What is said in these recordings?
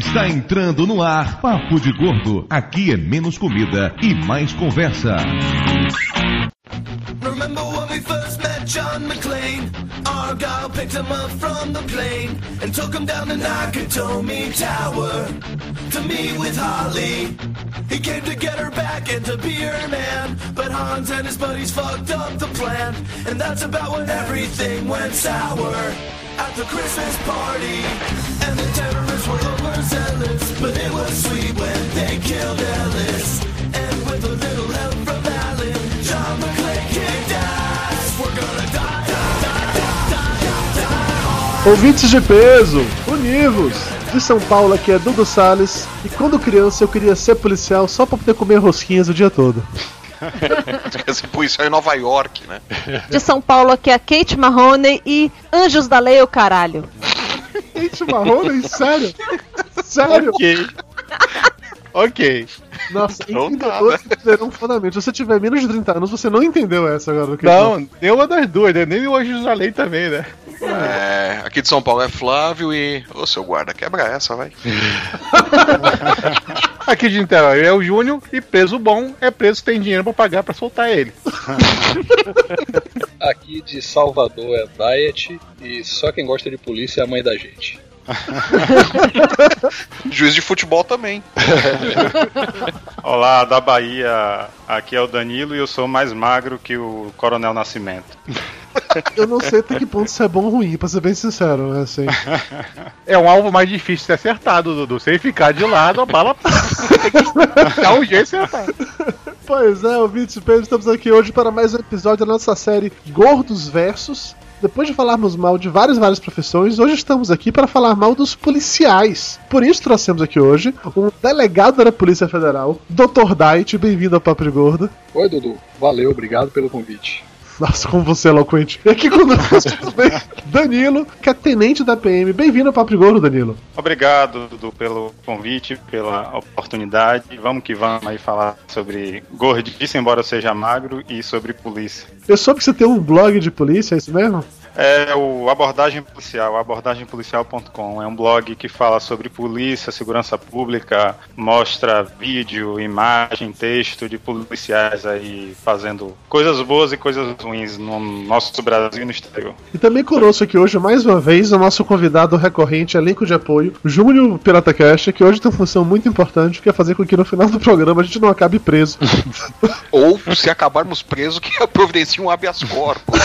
Está entrando no ar Papo de Gordo. Aqui é menos comida e mais conversa. Remember when we first met John McClane? Argyle picked him up from the plane and took him down the Nakatomi Tower to meet with Holly. He came to get her back and to be her man, but Hans and his buddies fucked up the plan, and that's about when everything went sour at the Christmas party. And the terrorists were overzealous, but it was sweet when they killed Ellis. And with a little help from Alan, John McClane kicked ass. We're gonna die. Ouvintes de peso, univos! De São Paulo aqui é Dudu Salles e quando criança eu queria ser policial só pra poder comer rosquinhas o dia todo. Ser policial em Nova York, né? De São Paulo aqui é Kate Mahoney e Anjos da Lei, o caralho. Kate Mahoney? Sério? Sério? Ok. ok. Nossa, empreendedores serão fundamentos. Se você tiver menos de 30 anos, você não entendeu essa agora. Não, nenhuma das duas, né? Nem o Anjos da Lei também, né? É, aqui de São Paulo é Flávio e. Ô seu guarda, quebra essa, vai. aqui de Niterói é o Júnior e preso bom é preso que tem dinheiro pra pagar pra soltar ele. aqui de Salvador é Diet e só quem gosta de polícia é a mãe da gente. Juiz de futebol também. Olá, da Bahia. Aqui é o Danilo e eu sou mais magro que o Coronel Nascimento. Eu não sei até que ponto isso é bom ou ruim, pra ser bem sincero, né, assim. É um alvo mais difícil de ser acertado, Dudu. Sem ficar de lado, a bala tem que dar um jeito de acertar. Pois é, ouvintes Pedro, estamos aqui hoje para mais um episódio da nossa série Gordos Versus. Depois de falarmos mal de várias, várias profissões, hoje estamos aqui para falar mal dos policiais. Por isso trouxemos aqui hoje um delegado da Polícia Federal, Dr. Dait. Bem-vindo ao Papo Gordo. Oi, Dudu. Valeu, obrigado pelo convite. Nossa, como você é eloquente. E aqui conosco também, Danilo, que é tenente da PM. Bem-vindo ao Papo Gordo, Danilo. Obrigado, Dudu, pelo convite, pela oportunidade. Vamos que vamos aí falar sobre gordice, embora eu seja magro, e sobre polícia. Eu soube que você tem um blog de polícia, é isso mesmo? É o Abordagem Policial, abordagempolicial.com. É um blog que fala sobre polícia, segurança pública, mostra vídeo, imagem, texto de policiais aí fazendo coisas boas e coisas ruins no nosso Brasil e no exterior. E também conosco aqui hoje, mais uma vez, o nosso convidado recorrente, elenco de apoio, Júnior Pirata Cash, que hoje tem uma função muito importante, que é fazer com que no final do programa a gente não acabe preso. Ou se acabarmos presos, que providencie um habeas corpus.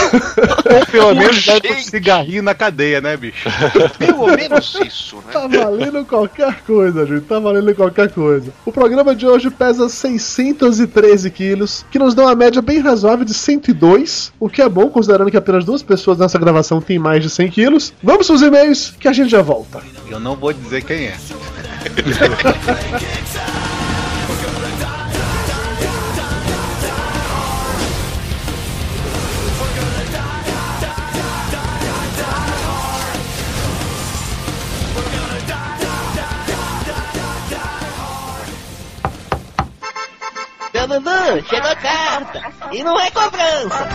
Ou pelo menos pro cigarrinho na cadeia, né, bicho? Pelo menos isso, né? Tá valendo qualquer coisa, gente. Tá valendo qualquer coisa. O programa de hoje pesa 613 quilos, que nos dá uma média bem razoável de 102, o que é bom, considerando que apenas duas pessoas nessa gravação têm mais de 100 quilos. Vamos pros e-mails, que a gente já volta. Eu não vou dizer quem é. Dudu, chegou carta. E não é cobrança.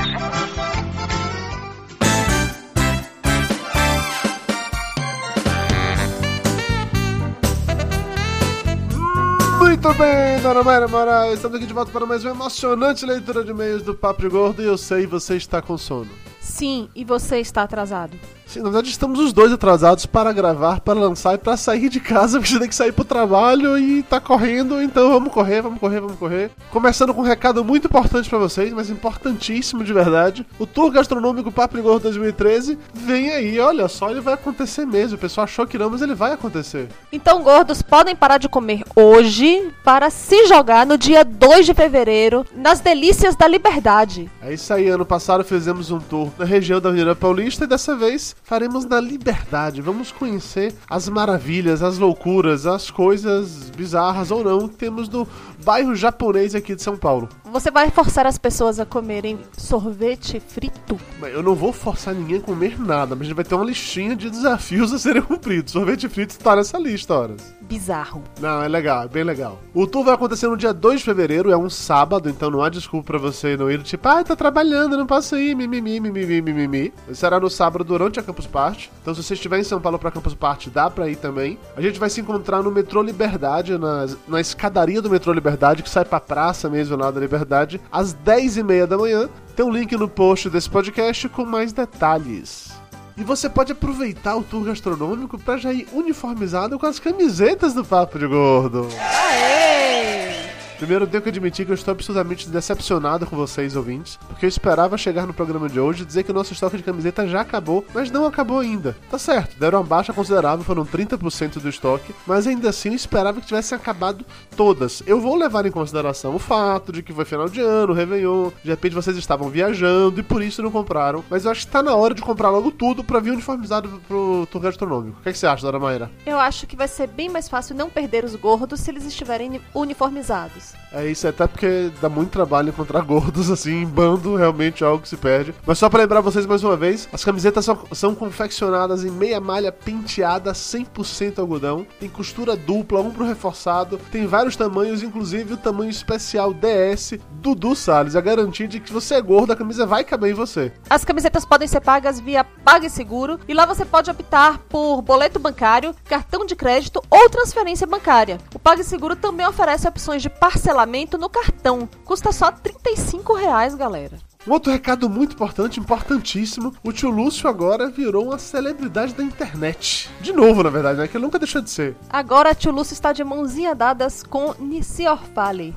Muito bem, Dona Mayra Moraes, estamos aqui de volta para mais uma emocionante leitura de e-mails do Papo Gordo e eu sei você está com sono. Sim, e você está atrasado. Sim, na verdade estamos os dois atrasados para gravar, para lançar e para sair de casa, porque a gente tem que sair pro trabalho e tá correndo, então vamos correr, vamos correr, vamos correr. Começando com um recado muito importante para vocês, mas importantíssimo de verdade. O Tour Gastronômico Paprigor 2013 vem aí, olha só, ele vai acontecer mesmo. O pessoal achou que não, mas ele vai acontecer. Então, gordos, podem parar de comer hoje para se jogar no dia 2 de fevereiro nas delícias da liberdade. É isso aí, ano passado fizemos um tour na região da Avenida Paulista e dessa vez faremos na liberdade. Vamos conhecer as maravilhas, as loucuras, as coisas bizarras ou não que temos no bairro japonês aqui de São Paulo. Você vai forçar as pessoas a comerem sorvete frito? Eu não vou forçar ninguém a comer nada, mas a gente vai ter uma listinha de desafios a serem cumpridos. Sorvete frito tá nessa lista, horas. Bizarro. Não, é legal, é bem legal. O tour vai acontecer no dia 2 de fevereiro, é um sábado, então não há desculpa pra você não ir, tipo, ah, tá trabalhando, não posso ir, mimimi, mimimi, mimimi. Será no sábado durante a Campus Party. Então se você estiver em São Paulo pra Campus Party, dá pra ir também. A gente vai se encontrar no metrô Liberdade, na, na escadaria do metrô Liberdade, que sai pra praça mesmo lá da Liberdade, às 10h30 da manhã. Tem um link no post desse podcast com mais detalhes. E você pode aproveitar o tour gastronômico pra já ir uniformizado com as camisetas do Papo de Gordo. Primeiro, eu tenho que admitir que eu estou absolutamente decepcionado com vocês, ouvintes, porque eu esperava chegar no programa de hoje e dizer que o nosso estoque de camiseta já acabou, mas não acabou ainda. Tá certo, deram uma baixa considerável, foram 30% do estoque, mas ainda assim eu esperava que tivessem acabado todas. Eu vou levar em consideração o fato de que foi final de ano, Réveillon, de repente vocês estavam viajando e por isso não compraram, mas eu acho que tá na hora de comprar logo tudo pra vir uniformizado pro tour gastronômico. O que, é que você acha, Dona Maíra? Eu acho que vai ser bem mais fácil não perder os gordos se eles estiverem uniformizados. É isso, até porque dá muito trabalho encontrar gordos assim em bando, realmente é algo que se perde. Mas só pra lembrar vocês mais uma vez, as camisetas são, são confeccionadas em meia malha penteada 100% algodão, tem costura dupla, pro reforçado, tem vários tamanhos, inclusive o tamanho especial DS Dudu Salles, a garantia de que você é gordo, a camisa vai caber em você. As camisetas podem ser pagas via PagSeguro e lá você pode optar por boleto bancário, cartão de crédito ou transferência bancária. O PagSeguro também oferece opções de parcelamento no cartão. Custa só 35 reais, galera. Um outro recado muito importante, importantíssimo, o tio Lúcio agora virou uma celebridade da internet. De novo, na verdade, né? Que ele nunca deixou de ser. Agora, tio Lúcio está de mãozinha dadas com Nissi Orfale.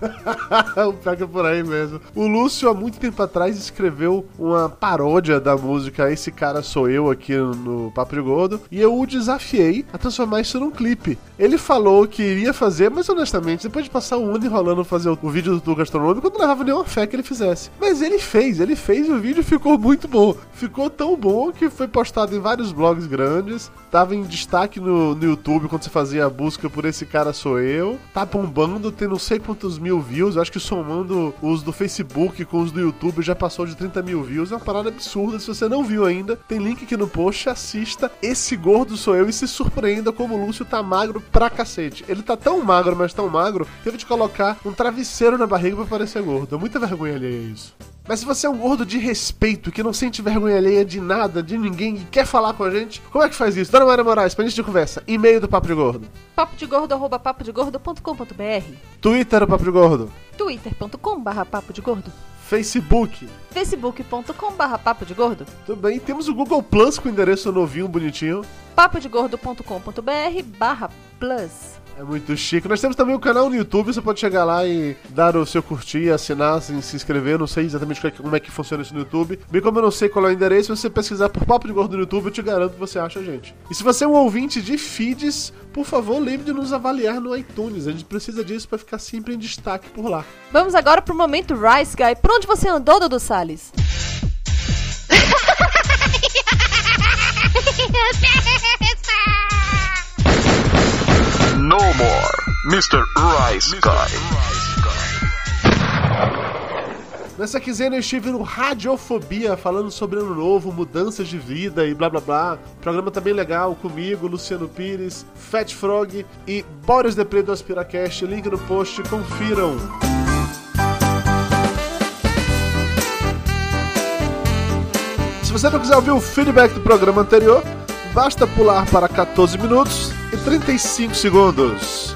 o pega por aí mesmo. O Lúcio, há muito tempo atrás, escreveu uma paródia da música Esse Cara Sou Eu aqui no Papo de Gordo. E eu o desafiei a transformar isso num clipe. Ele falou que iria fazer, mas honestamente, depois de passar um ano enrolando fazer o vídeo do gastronômico, eu não levava nenhuma fé que ele fizesse. Mas ele fez, ele fez o vídeo ficou muito bom. Ficou tão bom que foi postado em vários blogs grandes. Tava em destaque no, no YouTube quando você fazia a busca por Esse Cara Sou Eu. Tá bombando, tem não sei quantos mil views. Acho que somando os do Facebook com os do YouTube já passou de 30 mil views. É uma parada absurda. Se você não viu ainda, tem link aqui no post. Assista Esse Gordo Sou Eu e se surpreenda como o Lúcio tá magro pra cacete. Ele tá tão magro, mas tão magro, teve de colocar um travesseiro na barriga pra parecer gordo. É muita vergonha alheia isso. Mas se você é um gordo de respeito, que não sente vergonha alheia de nada, de ninguém, e quer falar com a gente, como é que faz isso? Dona Maria Moraes, pra gente de conversa, e-mail do Papo de Gordo, Papo de gordo, arroba papodegordo.com.br Twitter do Papo de Gordo, twitter.com barra papo de gordo. Facebook. facebook.com barra papo de gordo. Tudo bem, temos o Google Plus com endereço novinho, bonitinho. papodegordo.com.br barra plus É muito chique. Nós temos também o canal no YouTube, você pode chegar lá e dar o seu curtir, assinar, se, se inscrever. Não sei exatamente como é, que, como é que funciona isso no YouTube. Bem como eu não sei qual é o endereço, se você pesquisar por Papo de Gordo no YouTube, eu te garanto que você acha a gente. E se você é um ouvinte de feeds, por favor, lembre de nos avaliar no iTunes. A gente precisa disso para ficar sempre em destaque por lá. Vamos agora pro momento Rice Guy. Por onde você andou, Dudu Salles? No more, Mr. Rice Guy. Nessa quinzena eu estive no Radiofobia falando sobre ano novo, mudanças de vida e blá blá blá. Programa bem legal comigo, Luciano Pires, Fat Frog e Boris Depre do AspiraCast. Link no post, confiram. Se você não quiser ouvir o feedback do programa anterior, basta pular para 14 minutos e 35 segundos.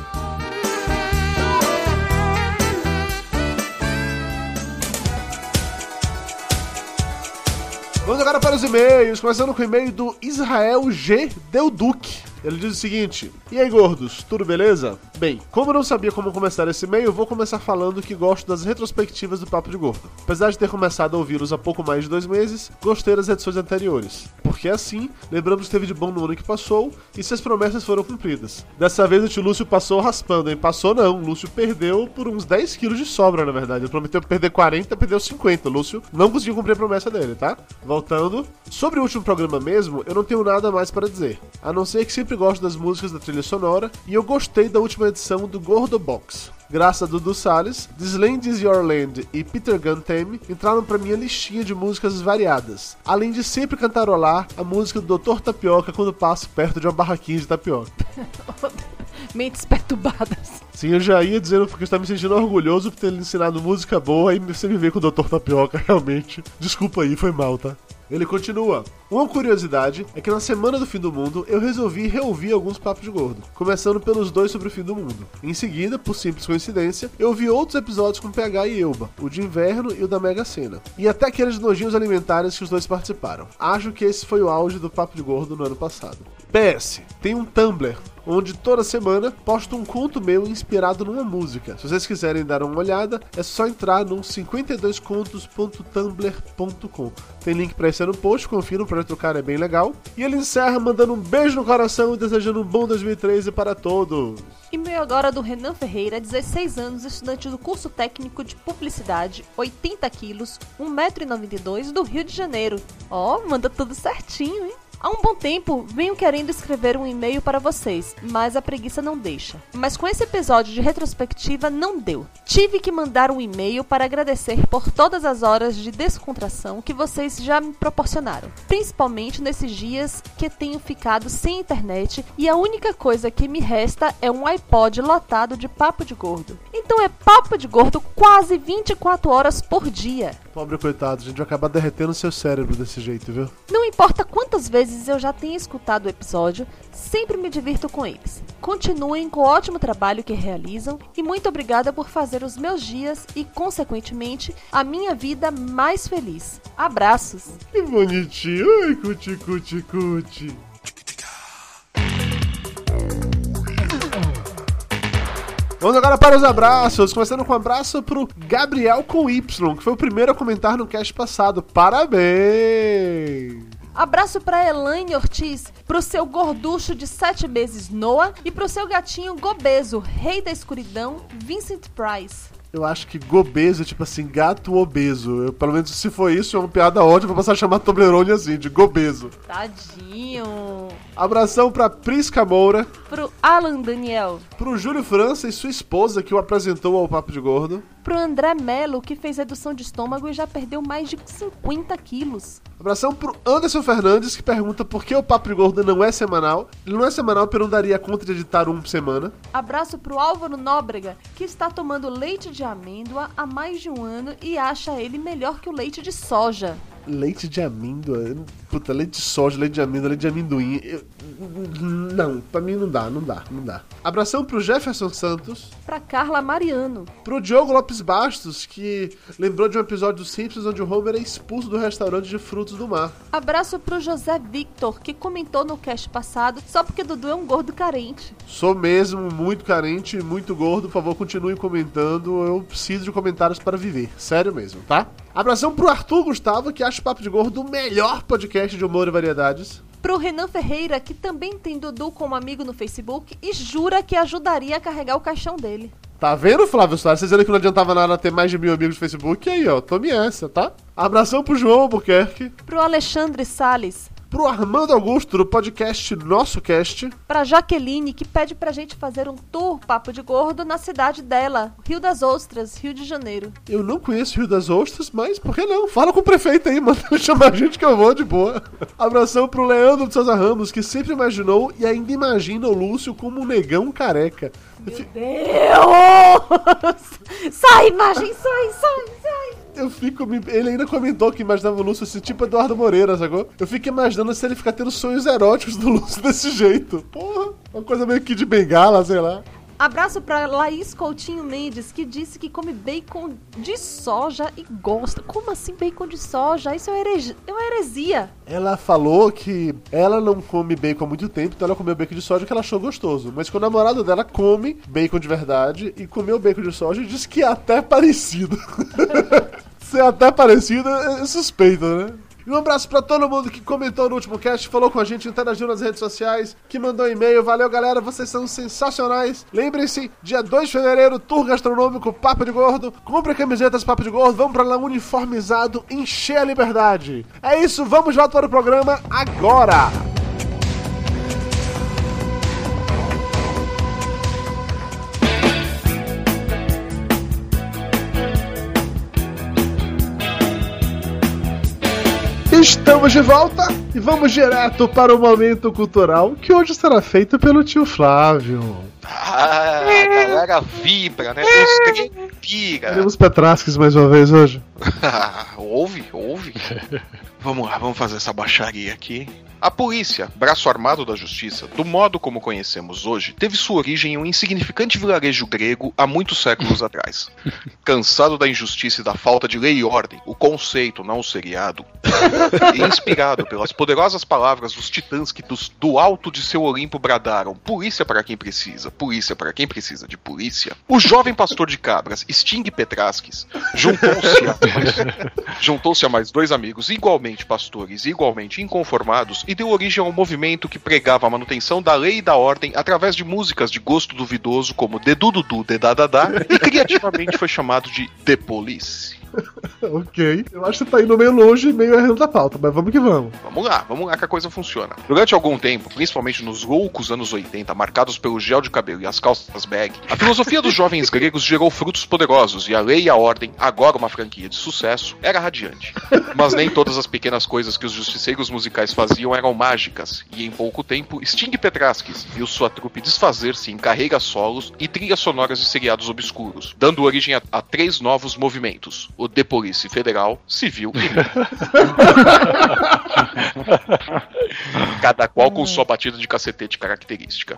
Vamos agora para os e-mails, começando com o e-mail do Israel G. Deuduc. Ele diz o seguinte: E aí, gordos, tudo beleza? Bem, como eu não sabia como começar esse e-mail, vou começar falando que gosto das retrospectivas do Papo de Gordo. Apesar de ter começado a ouvi-los há pouco mais de dois meses, gostei das edições anteriores. Porque assim, lembramos que teve de bom no ano que passou e se as promessas foram cumpridas. Dessa vez o tio Lúcio passou raspando, hein? Passou não, o Lúcio perdeu por uns 10 quilos de sobra, na verdade. Ele prometeu perder 40, perdeu 50. O Lúcio não conseguiu cumprir a promessa dele, tá? Voltando. Sobre o último programa mesmo, eu não tenho nada mais para dizer. A não ser que sempre gosto das músicas da trilha sonora e eu gostei da última edição do Gordo Box. Graças a Dudu Salles, This Land is Your Land e Peter Gunn Theme entraram pra minha listinha de músicas variadas, além de sempre cantarolar a música do Dr. Tapioca quando passo perto de uma barraquinha de tapioca. Mentes perturbadas. Sim, eu já ia dizendo porque eu estava me sentindo orgulhoso por ter lhe ensinado música boa e você me vê com o Dr. Tapioca, realmente. Desculpa aí, foi mal, tá? Ele continua. Uma curiosidade é que na semana do fim do mundo eu resolvi reouvir alguns papos de gordo, começando pelos dois sobre o fim do mundo. Em seguida, por simples coincidência, eu vi outros episódios com PH e Elba, o de inverno e o da Mega Sena, e até aqueles nojinhos alimentares que os dois participaram. Acho que esse foi o auge do papo de gordo no ano passado. PS, tem um Tumblr onde toda semana posto um conto meu inspirado numa música. Se vocês quiserem dar uma olhada, é só entrar no 52contos.tumblr.com. Tem link isso aí no post, confira, o projeto do cara é bem legal. E ele encerra mandando um beijo no coração e desejando um bom 2013 para todos. E-mail agora do Renan Ferreira, 16 anos, estudante do curso técnico de publicidade, 80 quilos, 1,92m, do Rio de Janeiro. Ó, oh, manda tudo certinho, hein? Há um bom tempo venho querendo escrever um e-mail para vocês, mas a preguiça não deixa. Mas com esse episódio de retrospectiva não deu. Tive que mandar um e-mail para agradecer por todas as horas de descontração que vocês já me proporcionaram, principalmente nesses dias que tenho ficado sem internet e a única coisa que me resta é um iPod lotado de papo de gordo. Então é papo de gordo quase 24 horas por dia. Pobre coitado, a gente vai acabar derretendo seu cérebro desse jeito, viu? Não importa quantas vezes eu já tenha escutado o episódio, sempre me divirto com eles. Continuem com o ótimo trabalho que realizam e muito obrigada por fazer os meus dias e, consequentemente, a minha vida mais feliz. Abraços! Que bonitinho! Ai, cuti, cuti, cuti! Vamos agora para os abraços, começando com um abraço pro Gabriel com Y, que foi o primeiro a comentar no cast passado. Parabéns! Abraço pra Elaine Ortiz, pro seu gorducho de sete meses Noah e pro seu gatinho Gobeso, rei da escuridão, Vincent Price. Eu acho que gobeso é tipo assim, gato obeso. Eu, pelo menos se for isso, é uma piada ótima, vou passar a chamar Toblerone assim, de gobeso. Tadinho. Abração pra Prisca Moura. Pro Alan Daniel. Pro Júlio França e sua esposa, que o apresentou ao Papo de Gordo. Pro André Melo, que fez redução de estômago e já perdeu mais de 50 quilos. Abração pro Anderson Fernandes, que pergunta por que o Papo de Gordo não é semanal. Ele não é semanal, porque eu não daria conta de editar um por semana. Abraço pro Álvaro Nóbrega, que está tomando leite de amêndoa há mais de um ano e acha ele melhor que o leite de soja. Leite de amêndoa? Puta, leite de soja, leite de amêndoa, leite de amendoim. Eu... Não, pra mim não dá, não dá, não dá. Abração pro Jefferson Santos. Pra Carla Mariano. Pro Diogo Lopes Bastos, que lembrou de um episódio dos Simpsons onde o Homer é expulso do restaurante de frutos do mar. Abraço pro José Victor, que comentou no cast passado só porque Dudu é um gordo carente. Sou mesmo muito carente, muito gordo. Por favor, continue comentando. Eu preciso de comentários para viver. Sério mesmo, tá? Abração pro Arthur Gustavo, que acha o Papo de Gordo o melhor podcast de humor e variedades. Pro Renan Ferreira, que também tem Dudu como amigo no Facebook e jura que ajudaria a carregar o caixão dele. Tá vendo, Flávio Soares? Vocês dizendo que não adiantava nada ter mais de mil amigos no Facebook? E aí, ó, tome essa, tá? Abração pro João Albuquerque. Pro Alexandre Sales. Pro Armando Augusto, do podcast Nosso Cast. Pra Jaqueline, que pede pra gente fazer um tour Papo de Gordo na cidade dela, Rio das Ostras, Rio de Janeiro. Eu não conheço Rio das Ostras, mas por que não? Fala com o prefeito aí, manda chamar a gente que eu vou de boa. Abração pro Leandro de Souza Ramos, que sempre imaginou e ainda imagina o Lúcio como um negão careca. Meu Deus! sai, imagem, sai, sai, sai! Eu fico. me- Ele ainda comentou que imaginava o Lúcio assim, tipo Eduardo Moreira, sacou? Eu fico imaginando se ele ficar tendo sonhos eróticos do Lúcio desse jeito. Porra, uma coisa meio que de bengala, sei lá. Abraço pra Laís Coutinho Mendes, que disse que come bacon de soja e gosta. Como assim bacon de soja? Isso é, herege- é uma heresia. Ela falou que ela não come bacon há muito tempo, então ela comeu bacon de soja que ela achou gostoso. Mas que o namorado dela come bacon de verdade e comeu bacon de soja e disse que é até parecido. Ser até parecido é suspeito, né? E um abraço pra todo mundo que comentou no último cast, falou com a gente, interagiu nas redes sociais, que mandou e-mail. Valeu, galera, vocês são sensacionais. Lembrem-se, dia 2 de fevereiro, tour gastronômico Papo de Gordo. Compre camisetas Papo de Gordo, vamos pra lá uniformizado, encher a liberdade. É isso, vamos volta para o programa agora. Estamos de volta e vamos direto para o momento cultural que hoje será feito pelo tio Flávio. Ah, a galera vibra, né? Os trem pira. Teremos Petrasques mais uma vez hoje. ouve, ouve. Vamos lá, vamos fazer essa baixaria aqui. A polícia, braço armado da justiça, do modo como conhecemos hoje, teve sua origem em um insignificante vilarejo grego há muitos séculos atrás. Cansado da injustiça e da falta de lei e ordem, o conceito, não o seriado, e inspirado pelas poderosas palavras dos titãs que dos- do alto de seu Olimpo bradaram: polícia para quem precisa, polícia para quem precisa de polícia, o jovem pastor de cabras, Sting Petraskis, juntou-se a juntou-se a mais dois amigos igualmente pastores e igualmente inconformados e deu origem a um movimento que pregava a manutenção da lei e da ordem através de músicas de gosto duvidoso como Dedu Dudu Dedadadá e criativamente foi chamado de The Police. ok. Eu acho que tá indo meio longe e meio errando da pauta, mas vamos que vamos. Vamos lá, vamos lá que a coisa funciona. Durante algum tempo, principalmente nos loucos anos 80, marcados pelo gel de cabelo e as calças bag, a filosofia dos jovens gregos gerou frutos poderosos e a lei e a ordem, agora uma franquia de sucesso, era radiante. Mas nem todas as pequenas coisas que os justiceiros musicais faziam eram mágicas, e em pouco tempo, Sting Petraskis viu sua trupe desfazer-se em carreiras solos e trilhas sonoras de seriados obscuros, dando origem a, a três novos movimentos: o The Police Federal, Civil e cada qual com sua batida de cacetete característica.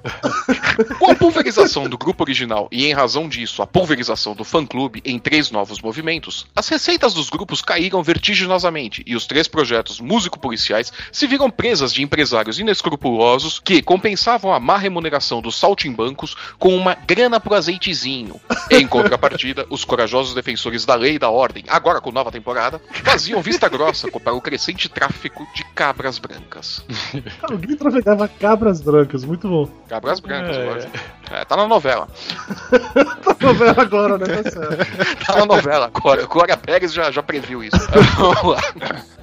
Com a pulverização do grupo original e em razão disso a pulverização do fã-clube em três novos movimentos, as receitas dos grupos caíram vertiginosamente e os três projetos músico-policiais se viram presas de empresários inescrupulosos que compensavam a má remuneração dos saltimbancos com uma grana pro azeitezinho. Em contrapartida, os corajosos defensores da lei e da ordem, agora com nova temporada, faziam vista grossa para o crescente tráfico de cabras brancas. Alguém trafegava cabras brancas, muito bom. Cabras brancas, lógico. É, tá na novela. Tá novela agora, né? Tá certo. Tá na novela agora. Glória Pérez já, já previu isso. Vamos lá.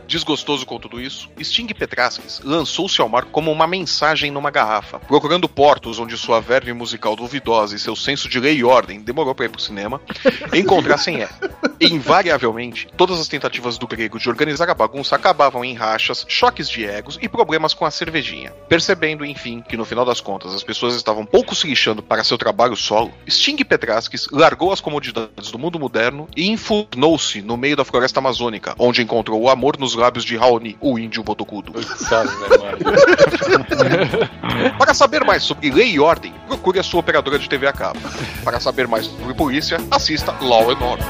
Desgostoso com tudo isso, Sting Petraskis lançou-se ao mar como uma mensagem numa garrafa, procurando portos onde sua verve musical duvidosa e seu senso de lei e ordem demorou para ir pro cinema, encontrassem é. Invariavelmente, todas as tentativas do grego de organizar a bagunça acabavam em rachas, choques de egos e problemas com a cervejinha. Percebendo, enfim, que no final das contas as pessoas estavam pouco se lixando para seu trabalho solo, Sting Petraskis largou as comodidades do mundo moderno e infurnou-se no meio da floresta amazônica, onde encontrou o amor nos lábios de Raoni, o índio botocudo. Sabe, né? Para saber mais sobre lei e ordem, procure a sua operadora de TV a cabo. Para saber mais sobre polícia, assista Law and Order.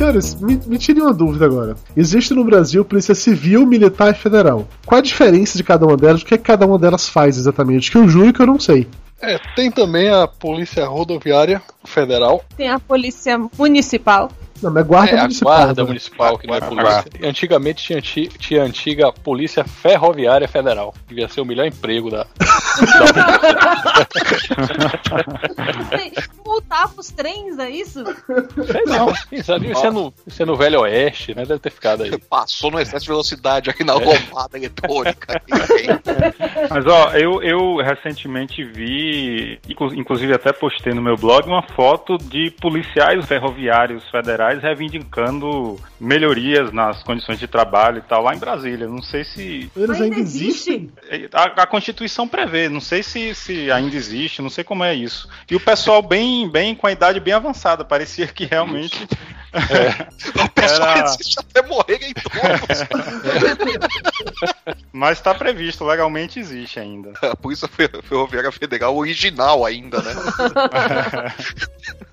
Senhores, me, me tirem uma dúvida agora. Existe no Brasil Polícia Civil, Militar e Federal. Qual a diferença de cada uma delas? O que, é que cada uma delas faz exatamente? Que eu juro que eu não sei. É, tem também a Polícia Rodoviária Federal. Tem a polícia municipal. Não, mas guarda É a municipal. guarda né? municipal, que não é A polícia. Antigamente tinha, tinha a antiga Polícia Ferroviária Federal. Devia ser o melhor emprego da. Tem- Multar pros trens, é isso? Sei não, quem sabe isso é, no, isso é no Velho Oeste, né? Deve ter ficado aí. Passou no excesso de velocidade aqui na lombada eletrônica. Mas ó, eu, eu recentemente vi, inclu- inclusive até postei no meu blog, uma foto de policiais ferroviários federais reivindicando melhorias nas condições de trabalho e tal lá em Brasília. Não sei se Eles ainda existem? a, a Constituição prevê, não sei se, se ainda existe, não sei como é isso. E o pessoal bem, bem com a idade bem avançada, parecia que realmente o pessoal Era- resiste até morrerem todos. Mas está previsto, legalmente existe ainda. A Polícia Fer- Ferroviária Federal original ainda, né?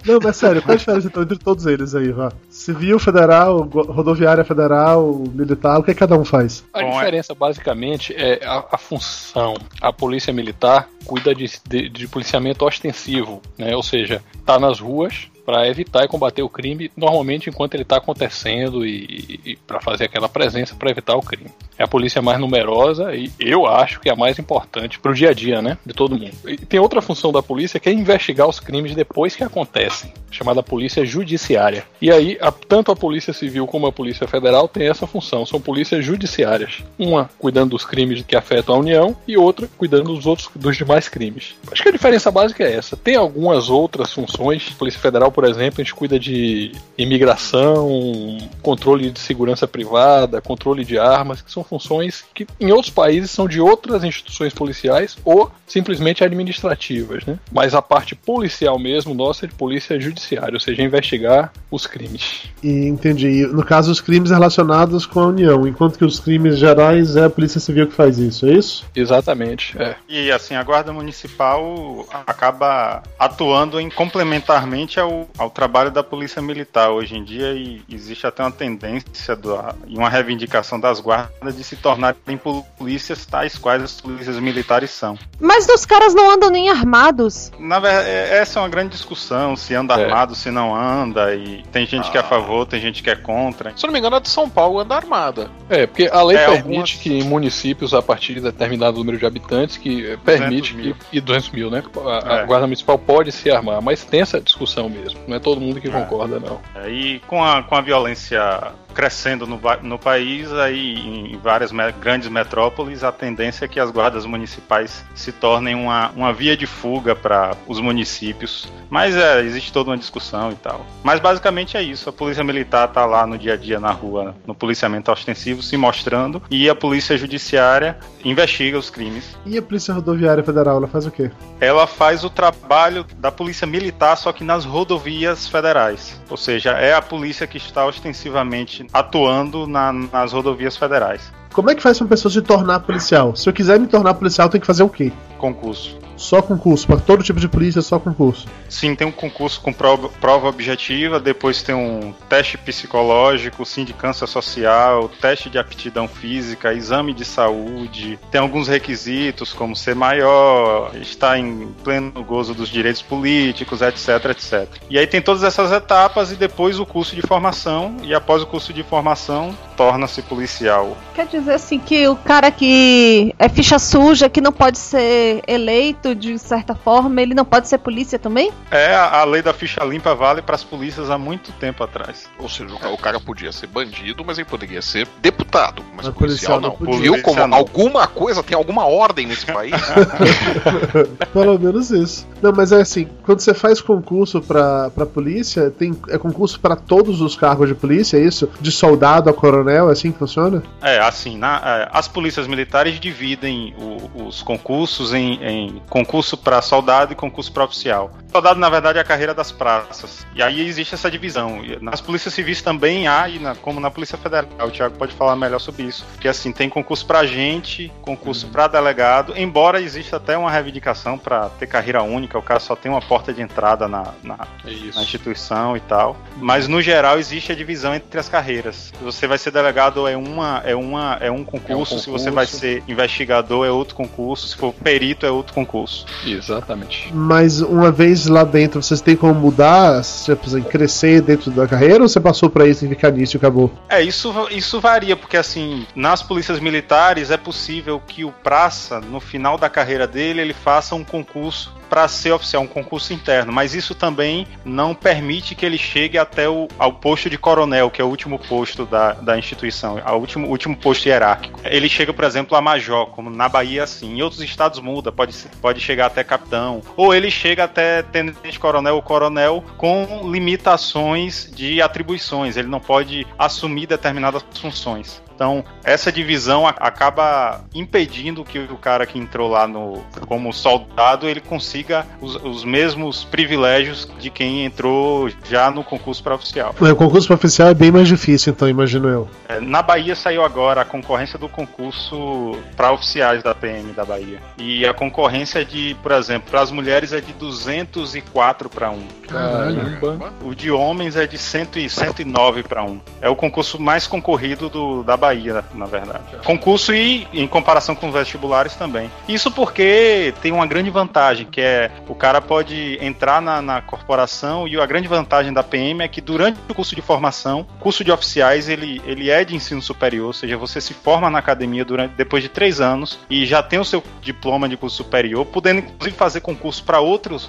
Não, mas sério, qual a diferença então entre todos eles aí, vá? Civil, federal, rodoviária federal, militar, o que cada um faz? A Bom, é- diferença basicamente é a, a função. A polícia militar cuida de, de- de policiamento ostensivo, né? Ou seja, tá nas ruas para evitar e combater o crime, normalmente enquanto ele está acontecendo e, e para fazer aquela presença para evitar o crime. É a polícia mais numerosa e eu acho que é a mais importante para o dia a dia, né, de todo mundo. E tem outra função da polícia que é investigar os crimes depois que acontecem, chamada polícia judiciária. E aí, a- tanto a polícia civil como a polícia federal tem essa função, são polícias judiciárias. Uma cuidando dos crimes que afetam a União e outra cuidando dos outros dos demais crimes. Acho que a diferença básica é essa. Tem algumas outras funções. Polícia Federal, por exemplo, a gente cuida de imigração, controle de segurança privada, controle de armas, que são funções que em outros países são de outras instituições policiais ou simplesmente administrativas, né? Mas a parte policial mesmo, nossa, é de polícia judiciária, ou seja, investigar os crimes. E entendi. E, no caso, os crimes relacionados com a União, enquanto que os crimes gerais é a Polícia Civil que faz isso, é isso? Exatamente, é. E assim, a Guarda Municipal acaba atuando em complementarmente ao, ao trabalho da Polícia Militar hoje em dia e existe até uma tendência do, e uma reivindicação das guardas de se tornarem polícias tais quais as polícias militares são. Mas os caras não andam nem armados. Na verdade, essa é uma grande discussão, se anda É. armado, se não anda, e tem gente que é a favor, tem gente que é contra. Se eu não me engano, a de São Paulo anda armada. É, porque a lei É, permite algumas- que em municípios, a partir de determinado número de habitantes, que eh, permite 200 mil. que. E 200 mil, né? A, a É. Guarda Municipal pode se armar, mas tem essa discussão mesmo. Não é todo mundo que É. concorda, não. É, E com a, com a violência crescendo no, no país, aí em várias me- grandes metrópoles, a tendência é que as guardas municipais se tornem uma, uma via de fuga para os municípios. Mas é, existe toda uma discussão e tal. Mas basicamente é isso. A polícia militar tá lá no dia a dia na rua, no policiamento ostensivo, se mostrando, e a polícia judiciária investiga os crimes. E a Polícia Rodoviária Federal, ela faz o quê? ela faz o trabalho da polícia militar, só que nas rodovias federais. Ou seja, é a polícia que está ostensivamente atuando na- nas rodovias federais. Como é que faz pra uma pessoa se tornar policial? Se eu quiser me tornar policial, tem que fazer o quê? Concurso. Só concurso, para todo tipo de polícia, só concurso. Sim, tem um concurso com prova, prova objetiva, depois tem um teste psicológico, sindicância social, teste de aptidão física, exame de saúde. Tem alguns requisitos, como ser maior, estar em pleno gozo dos direitos políticos, etc, etc. E aí tem todas essas etapas e depois o curso de formação, e após o curso de formação, torna-se policial. Quer dizer assim que o cara que é ficha suja, que não pode ser eleito de certa forma, ele não pode ser polícia também? É, a, lei da ficha limpa vale para as polícias há muito tempo atrás. Ou seja, o ca- o cara podia ser bandido, mas ele poderia ser deputado. Mas Mas policial policial não não. Viu como Policial não. alguma coisa tem alguma ordem nesse país? Pelo menos isso. Não, mas é assim, quando você faz concurso pra, pra polícia, tem, é concurso pra todos os cargos de polícia, é isso? De soldado a coronel, é assim que funciona? É, assim, na- é, as polícias militares dividem o- os concursos em, em concurso para soldado e concurso para oficial. Soldado, na verdade, é a carreira das praças. E aí existe essa divisão. Nas polícias civis também há, e na- como na Polícia Federal. O Thiago pode falar melhor sobre isso. Porque, assim, tem concurso para agente, concurso para delegado, embora exista até uma reivindicação para ter carreira única, o cara só tem uma porta de entrada na- na, É na instituição e tal. Mas no geral existe a divisão entre as carreiras. Você vai ser delegado é uma é uma é um concurso, se você vai concurso. ser investigador é outro concurso, se for perito é outro concurso. Exatamente. Mas uma vez lá dentro, vocês têm como mudar, tipo, crescer dentro da carreira ou você passou pra isso e ficar nisso e acabou? É, isso isso varia porque assim, nas polícias militares é possível que o praça no final da carreira dele ele faça um concurso para ser oficial, um concurso interno, mas isso também não permite que ele chegue até o ao posto de coronel, que é o último posto da, da instituição, ao último, último posto hierárquico. Ele chega, por exemplo, a major, como na Bahia assim. Em outros estados muda, pode, pode chegar até capitão, ou ele chega até tenente coronel ou coronel com limitações de atribuições, ele não pode assumir determinadas funções. Então, essa divisão acaba impedindo que o cara que entrou lá no como soldado ele consiga os, os mesmos privilégios de quem entrou já no concurso para oficial. O concurso pra oficial é bem mais difícil, então, imagino eu. É, Na Bahia saiu agora a concorrência do concurso para oficiais da PM da Bahia. E a concorrência é de, por exemplo, para as mulheres é de 204 para 1. Caramba. O de homens é de 100 e 109 para 1. É o concurso mais concorrido do, da Bahia, na verdade. Concurso e em comparação com os vestibulares também. Isso porque tem uma grande vantagem, que é o cara pode entrar na, na corporação e a grande vantagem da PM é que durante o curso de formação, curso de oficiais, ele, ele é de ensino superior, ou seja, você se forma na academia durante, depois de três anos e já tem o seu diploma de curso superior, podendo inclusive fazer concurso para outras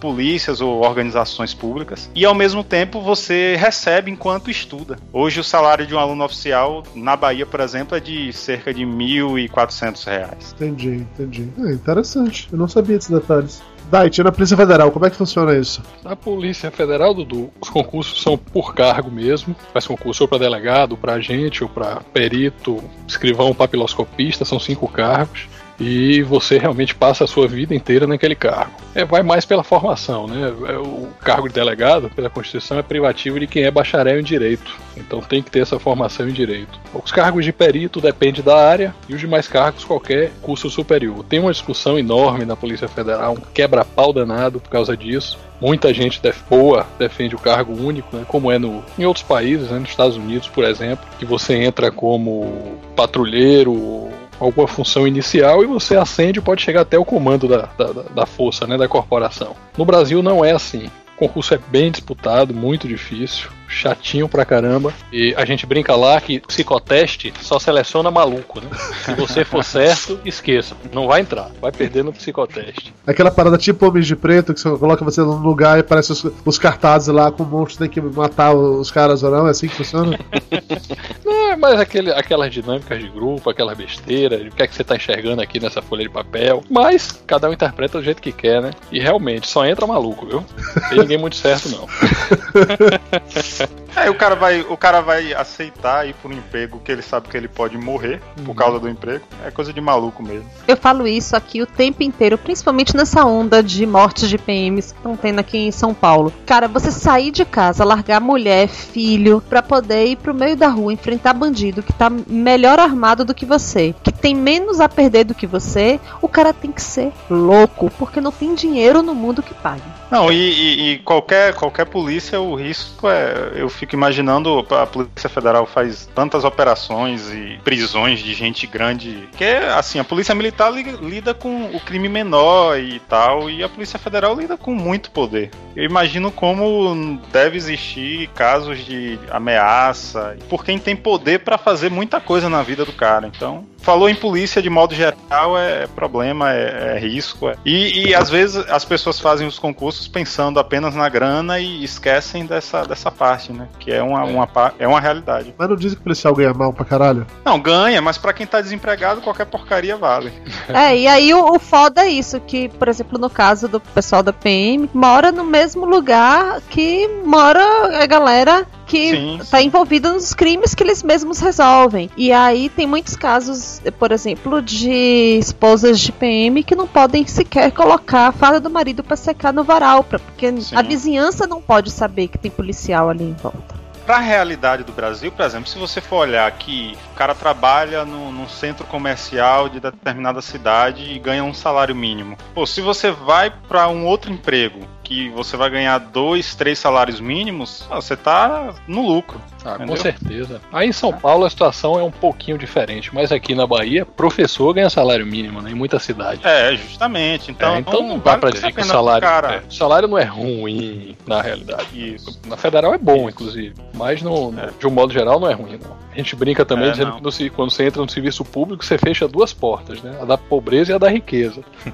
polícias ou organizações públicas e ao mesmo tempo você recebe enquanto estuda. Hoje o salário de um aluno oficial na Bahia, por exemplo, é de cerca de 1.400 reais. Entendi, entendi. É interessante. Eu não sabia desses detalhes. Dait, na Polícia Federal, como é que funciona isso? Na Polícia Federal, Dudu, os concursos são por cargo mesmo. Faz concurso ou para delegado, para agente, ou para perito, escrivão, papiloscopista, são cinco cargos. E você realmente passa a sua vida inteira naquele cargo. É, vai mais pela formação, né? É, O cargo de delegado, pela Constituição, é privativo de quem é bacharel em direito. Então tem que ter essa formação em direito. Os cargos de perito depende da área e os demais cargos qualquer curso superior. Tem uma discussão enorme na Polícia Federal, um quebra-pau danado por causa disso. Muita gente def boa defende o cargo único, né, como é no, em outros países, né, nos Estados Unidos, por exemplo, que você entra como patrulheiro, alguma função inicial e você ascende e pode chegar até o comando da, da- da força, né, da corporação. No Brasil não é assim. O concurso é bem disputado, muito difícil, chatinho pra caramba. E a gente brinca lá que psicoteste só seleciona maluco, né? Se você for certo, esqueça. Não vai entrar, vai perder no psicoteste. Aquela parada tipo Homens de Preto, que você coloca você num lugar e aparece os, os cartazes lá com o monstro tem que matar os caras ou não, é assim que funciona? Não, mas aquele, aquelas dinâmicas de grupo, aquela besteira, o que é que você tá enxergando aqui nessa folha de papel. Mas cada um interpreta do jeito que quer, né? E realmente, só entra maluco, viu? Não tem ninguém muito certo, não. Aí o cara vai, o cara vai aceitar ir por um emprego que ele sabe que ele pode morrer por causa do emprego. É coisa de maluco mesmo. Eu falo isso aqui o tempo inteiro, principalmente nessa onda de mortes de PMs que estão tendo aqui em São Paulo. Cara, você sair de casa, largar mulher, filho, pra poder ir pro meio da rua enfrentar bandido que tá melhor armado do que você, que tem menos a perder do que você, o cara tem que ser louco, porque não tem dinheiro no mundo que pague. Não, e, e- e qualquer, qualquer polícia, o risco é. Eu fico imaginando, a Polícia Federal faz tantas operações e prisões de gente grande. Que é assim, a Polícia Militar li- lida com o crime menor e tal, e a Polícia Federal lida com muito poder. Eu imagino como deve existir casos de ameaça por quem tem poder pra fazer muita coisa na vida do cara. Então, falou em polícia de modo geral é problema, é, é risco. é. E, e às vezes as pessoas fazem os concursos pensando apenas na grana e esquecem dessa, dessa parte, né? Que é uma, uma, pa- é uma realidade. Mas não dizem que o policial ganha mal pra caralho? Não, ganha, mas pra quem tá desempregado, qualquer porcaria vale. É, e aí o, o foda é isso, que, por exemplo, no caso do pessoal da PM, mora no mesmo lugar que mora a galera que Sim, tá envolvida nos crimes que eles mesmos resolvem. E aí tem muitos casos, por exemplo, de esposas de PM que não podem sequer colocar a fada do marido pra secar no varal, pra, porque Sim. a vizinhança não pode saber que tem policial ali em volta. Pra realidade do Brasil, por exemplo, se você for olhar que cara trabalha no, num centro comercial de determinada cidade e ganha um salário mínimo. Pô, se você vai pra um outro emprego que você vai ganhar dois, três salários mínimos, ah, você tá no lucro. Ah, com certeza. Aí em São Paulo a situação é um pouquinho diferente, mas aqui na Bahia, professor ganha salário mínimo, né? Em muita cidade. É, justamente. Então, É, então não dá vale pra dizer que o salário, é, o salário não é ruim na realidade. Isso. Na federal é bom, inclusive, mas no, no- de um modo geral não é ruim, não. A gente brinca também É, dizendo no se- quando você entra no serviço público, você fecha duas portas, né? A da pobreza e a da riqueza.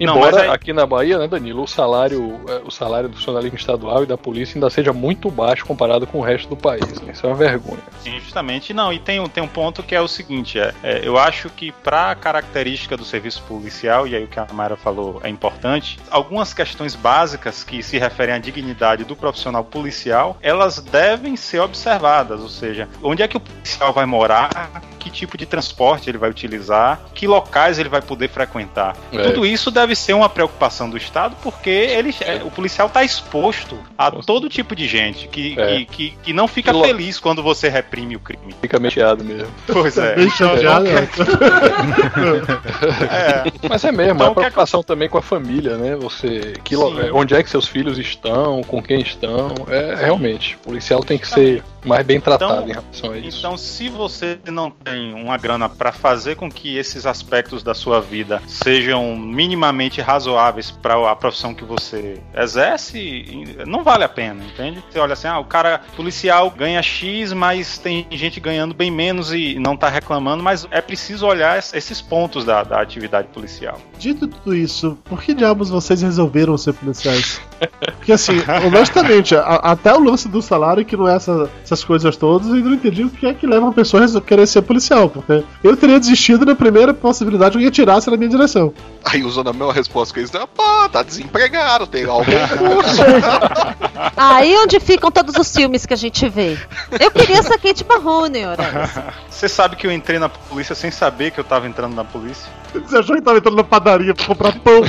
Não, Embora aí- aqui na Bahia, né, Danilo, o salário, eh, o salário do funcionalismo estadual e da polícia ainda seja muito baixo comparado com o resto do país. né? Isso é uma vergonha. Sim, justamente. Não, e tem, um- tem um ponto que é o seguinte: é, é, eu acho que para a característica do serviço policial, e aí o que a Mayra falou é importante, algumas questões básicas que se referem à dignidade do profissional policial, elas devem ser observadas reservadas, ou seja, onde é que o policial vai morar, que tipo de transporte ele vai utilizar, que locais ele vai poder frequentar. E É. tudo isso deve ser uma preocupação do Estado, porque ele, é, o policial está exposto a todo tipo de gente que, É. que, que, que não fica Que lo- feliz quando você reprime o crime. Fica mexiado mesmo. Pois é. Bem chateado. É. Mas é mesmo, Então, a o que é que- preocupação também com a família, né? Você. Que, Sim. é, onde é que seus filhos estão, com quem estão. É realmente. O policial tem que ser mais bem tratado Então- em relação a isso. Então, se você não tem uma grana para fazer com que esses aspectos da sua vida sejam minimamente razoáveis para a profissão que você exerce, não vale a pena, entende? Você olha assim, ah, o cara policial ganha X, mas tem gente ganhando bem menos e não tá reclamando, mas é preciso olhar es- esses pontos da, da atividade policial. Dito tudo isso, por que diabos vocês resolveram ser policiais? Porque assim, honestamente, a- até o lance do salário, que não é essa- essas coisas todas, eu não entendi o que é que leva uma pessoa a querer ser policial. Porque eu teria desistido na primeira possibilidade que alguém tirasse na minha direção. Aí usando a mesma resposta que eles deram, pá, tá desempregado, tem algum curso. Aí onde ficam todos os filmes que a gente vê. Eu queria essa Kate Mahoney, ora. Você sabe que eu entrei na polícia sem saber que eu tava entrando na polícia? Você achou que tava entrando na padaria pra comprar pão?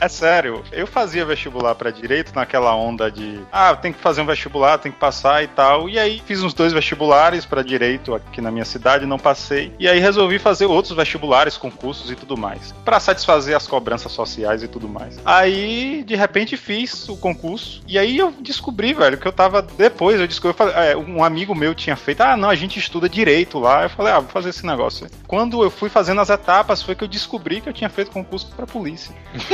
É sério, eu fazia vestibular pra direito naquela onda de ah, tem que fazer um vestibular, tem que passar e tal. E aí fiz uns dois vestibulares pra direito aqui na minha cidade, não passei. E aí resolvi fazer outros vestibulares, concursos e tudo mais, Pra satisfazer as cobranças sociais e tudo mais. Aí, de repente, fiz o concurso e aí eu descobri, velho, que eu tava depois eu descobri, eu falei, é, um amigo meu tinha feito, ah, não, a gente estuda direito lá. Eu falei, ah, vou fazer esse negócio. Quando eu fui fazendo as etapas, foi que eu descobri que eu tinha feito concurso pra polícia.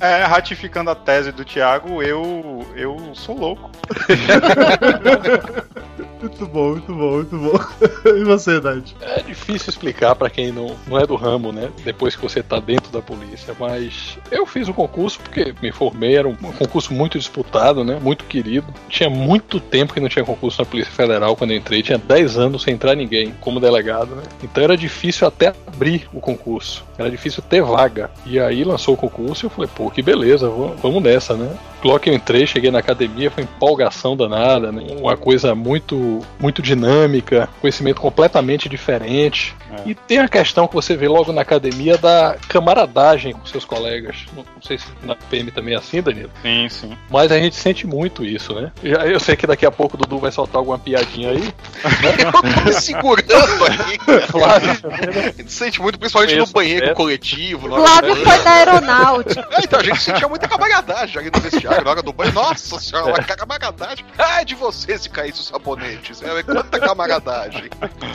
É, ratificando a tese do Thiago, eu, eu sou louco. muito bom, muito bom, muito bom. e você, Dante? É difícil explicar pra quem não, não é do ramo, né? Depois que você tá dentro da polícia. Mas eu fiz o concurso porque me formei, era um concurso muito disputado, né? Muito querido. Tinha muito tempo que não tinha concurso na Polícia Federal quando eu entrei. Tinha 10 anos sem entrar ninguém como delegado, né? Então era difícil até abrir o concurso. Era difícil ter vaga. E aí lançou o concurso e eu falei, pô, que beleza, vamos nessa, né? Logo que eu entrei, cheguei na academia, foi empolgação danada, né? Uma coisa muito, muito dinâmica, conhecimento completamente diferente. É. E tem a questão que você vê logo na academia da camaradagem com seus colegas. Não, não sei se na PM também é assim, Danilo. Sim, sim. Mas a gente sente muito isso, né? Já- Eu sei que daqui a pouco o Dudu vai soltar alguma piadinha aí. Eu tô me segurando aqui. Flávio, A gente sente muito, principalmente no Isso, banheiro é. coletivo. Flávio foi da aeronáutica. É, então a gente sentia muita camaradagem ali no vestiário, na hora do banho. Nossa senhora, uma camaradagem. Ah, é de você se caísse os sabonetes. É, quanta camaradagem.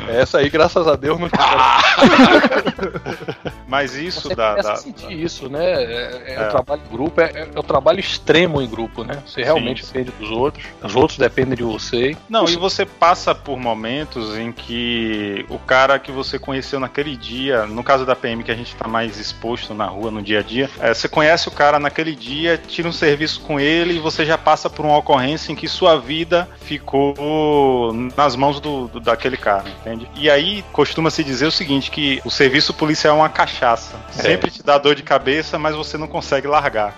essa aí, graças a Deus, não Mas isso Você da- a sentir isso, né? É, é É. o trabalho em grupo, é, é o trabalho extremo em grupo, né? Você realmente sim. depende dos outros, os outros dependem de você. Não, e você passa por momentos em que o cara que você conheceu naquele dia, no caso da PM que a gente tá mais exposto na rua no dia a dia, é, você conhece o cara naquele dia, tira um serviço com ele e você já passa por uma ocorrência em que sua vida ficou nas mãos do, do- daquele cara, entende? E aí costuma se dizer o seguinte, que o serviço policial é uma cachaça. Sempre te dá dor de cabeça, mas você não consegue largar.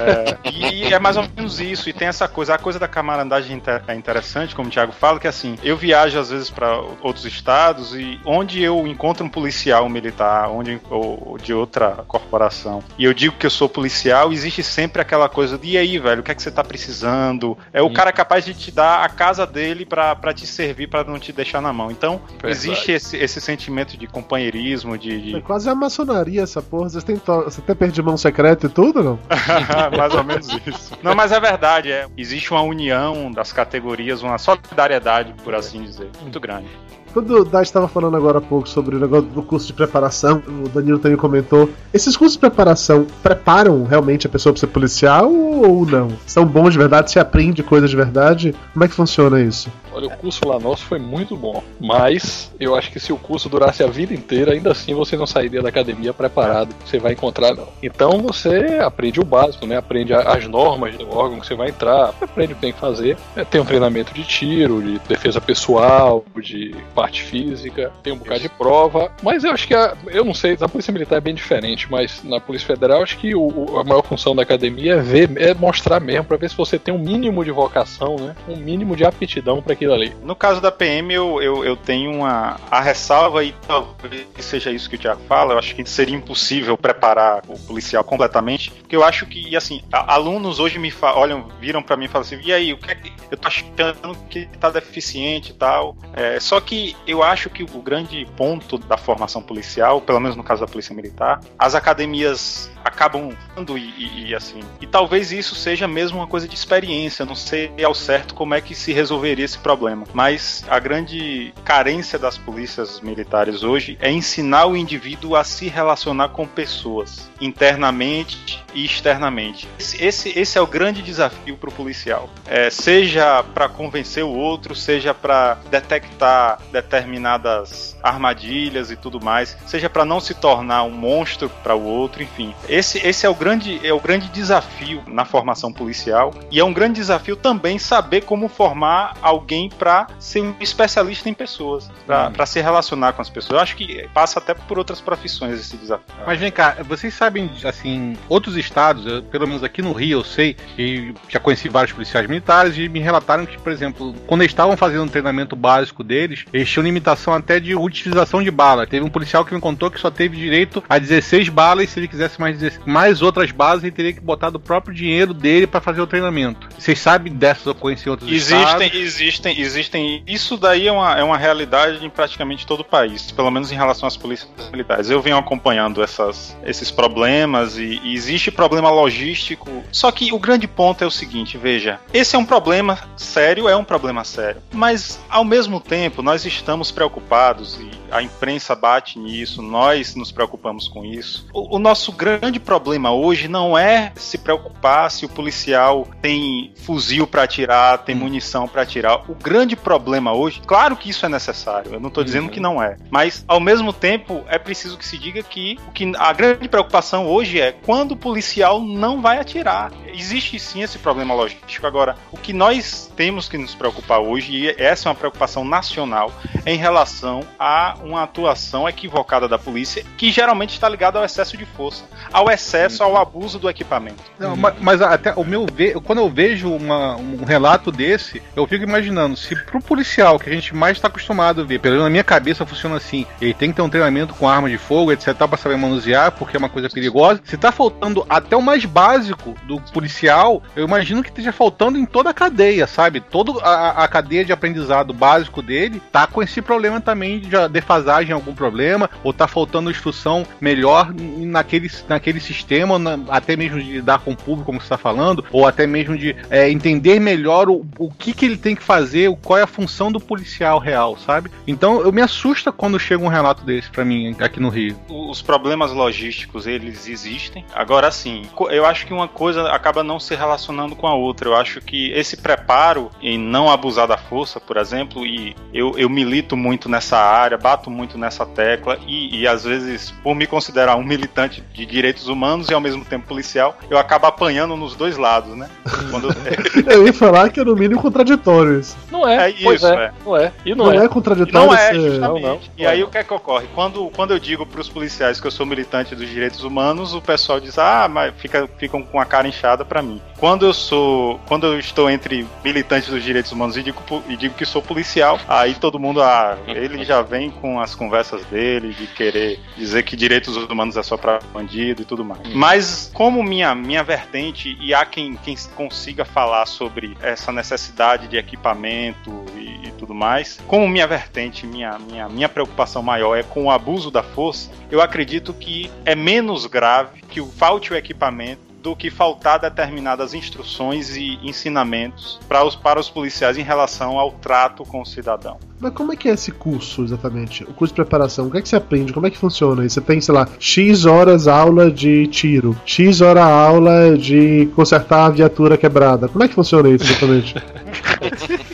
É, e é mais ou menos isso. E tem essa coisa, a coisa da camaradagem inter- é interessante, como o Thiago fala, que assim, eu viajo às vezes para outros estados e onde eu encontro um policial um militar, onde ou de outra corporação, e eu digo que eu sou policial, existe sempre aquela coisa de e aí, velho, o que é que você tá precisando? É o Sim. cara capaz de te dar a casa dele pra pra te servir, pra não te deixar na mão. Então, Verdade. existe esse, esse sentimento de companheirismo, de, de- É quase a maçonaria essa porra. Vocês têm to... Você tem perdido mão secreta e tudo, não? Mais ou menos isso. Não, mas é verdade, é. Existe uma união das categorias, uma solidariedade, por assim dizer, muito grande. Quando o Dai estava falando agora há pouco sobre o negócio do curso de preparação, o Danilo também comentou. Esses cursos de preparação preparam realmente a pessoa para ser policial ou não? São bons de verdade? Se aprende coisas de verdade? Como é que funciona isso? Olha, o curso lá nosso foi muito bom, mas eu acho que se o curso durasse a vida inteira, ainda assim você não sairia da academia preparado, você vai encontrar não. Então você aprende o básico, né? Aprende as normas do órgão que você vai entrar, aprende o que tem que fazer. É, Tem um treinamento de tiro, de defesa pessoal, de parte física, tem um bocado de prova, mas eu acho que a, eu não sei, na Polícia Militar é bem diferente, mas na Polícia Federal acho que o, a maior função da academia é ver, é mostrar mesmo, pra ver se você tem um mínimo de vocação, né? Um mínimo de aptidão pra aquilo ali. No caso da PM, eu, eu, eu tenho uma a ressalva, e talvez seja isso que o Tiago fala, eu acho que seria impossível preparar o policial completamente, porque eu acho que, assim, alunos hoje me olham, viram pra mim e falam assim, e aí, o que é que eu tô achando que tá deficiente e tal, É, só que eu acho que o grande ponto da formação policial, pelo menos no caso da Polícia Militar, as academias acabam e, e- e, assim. E talvez isso seja mesmo uma coisa de experiência. Não sei ao certo como é que se resolveria esse problema. Mas a grande carência das polícias militares hoje é ensinar o indivíduo a se relacionar com pessoas, internamente e externamente. Esse, esse, esse é o grande desafio para o policial. É, seja para convencer o outro, seja para detectar determinadas armadilhas e tudo mais, seja para não se tornar um monstro para o outro, enfim. Esse, esse é o grande é o grande desafio na formação policial e é um grande desafio também saber como formar alguém para ser um especialista em pessoas, para se relacionar com as pessoas. Eu acho que passa até por outras profissões esse desafio. Mas vem cá, vocês sabem, assim, outros estados, eu- pelo menos aqui no Rio eu sei, e já conheci vários policiais militares e me relataram que, por exemplo, quando eles estavam fazendo um treinamento básico deles, eles tinham limitação até de utilização de bala. Teve um policial que me contou que só teve direito a 16 balas se ele quisesse mais, 16 mais outras balas, ele teria que botar do próprio dinheiro dele para fazer o treinamento. Vocês sabem dessas ocorrências em outros Existem, estados? existem, existem. Isso daí é uma, é uma realidade em praticamente todo o país, pelo menos em relação às polícias militares. Eu venho acompanhando essas, esses problemas e, e existe problema logístico. Só que o grande ponto é o seguinte: veja, esse é um problema sério, é um problema sério. Mas ao mesmo tempo, nós estamos preocupados e a imprensa bate nisso, nós nos preocupamos com isso. O, o nosso grande problema hoje não é se preocupar se o policial tem fuzil para atirar, tem munição para atirar. O grande problema hoje, claro que isso é necessário, eu não tô dizendo que não é, mas ao mesmo tempo é preciso que se diga que, o que a grande preocupação hoje é quando o policial não vai atirar. Existe sim esse problema logístico. Agora, o que nós temos que nos preocupar hoje, e essa é uma preocupação nacional, é em relação a uma atuação equivocada da polícia, que geralmente está ligada ao excesso de força, ao excesso, ao abuso do equipamento. Não, ma- mas até o meu ve- quando eu vejo uma- um relato desse, eu fico imaginando se pro policial que a gente mais está acostumado a ver, pelo menos na minha cabeça funciona assim, ele tem que ter um treinamento com arma de fogo, etc, para saber manusear, porque é uma coisa perigosa. Se tá faltando até o mais básico do policial, eu imagino que esteja faltando em toda a cadeia, sabe? Toda a, a cadeia de aprendizado básico dele tá com esse problema também de defasagem, algum problema, ou tá faltando instrução melhor naquele, naquele sistema, na- até mesmo de lidar com o público, como você está falando, ou até mesmo de é, entender melhor o, o que, que ele tem que fazer, qual é a função do policial real, sabe? Então eu me assusta quando chega um relato desse pra mim aqui no Rio. os problemas logísticos eles existem. Agora sim, eu acho que uma coisa acaba não se relacionando com a outra. Eu acho que esse preparo em não abusar da força, por exemplo, e eu, eu milito muito nessa área, bato muito nessa tecla e, e às vezes, por me considerar um militante de direitos humanos e ao mesmo tempo policial, eu acabo apanhando nos dois lados, né? Quando Eu ia falar que é no mínimo contraditório isso. Não é, É pois isso, é, é. não é. E não, Não, é. é contraditório Não é, justamente. Não, não. E aí o que é que ocorre? Quando, quando eu digo para os policiais que eu sou militante dos direitos humanos, o pessoal diz: "Ah, mas fica, ficam com a cara inchada para mim". Quando eu sou, quando eu estou entre militantes dos direitos humanos e digo, e digo que sou policial, aí todo mundo ah, ele já vem com as conversas dele de querer dizer que direitos humanos é só para bandido e tudo mais. Mas como minha minha vertente e há quem, quem consiga falar sobre essa necessidade de equipamento e, e tudo mais, como minha vertente, minha, minha, minha preocupação maior é com o abuso da força, eu acredito que é menos grave que o falte o equipamento do que faltar determinadas instruções e ensinamentos para os, para os policiais em relação ao trato com o cidadão. Mas como é que é esse curso exatamente? O curso de preparação, o que é que você aprende? Como é que funciona? isso? Você tem, sei lá, X horas aula de tiro, X hora aula de consertar a viatura quebrada. Como é que funciona isso exatamente?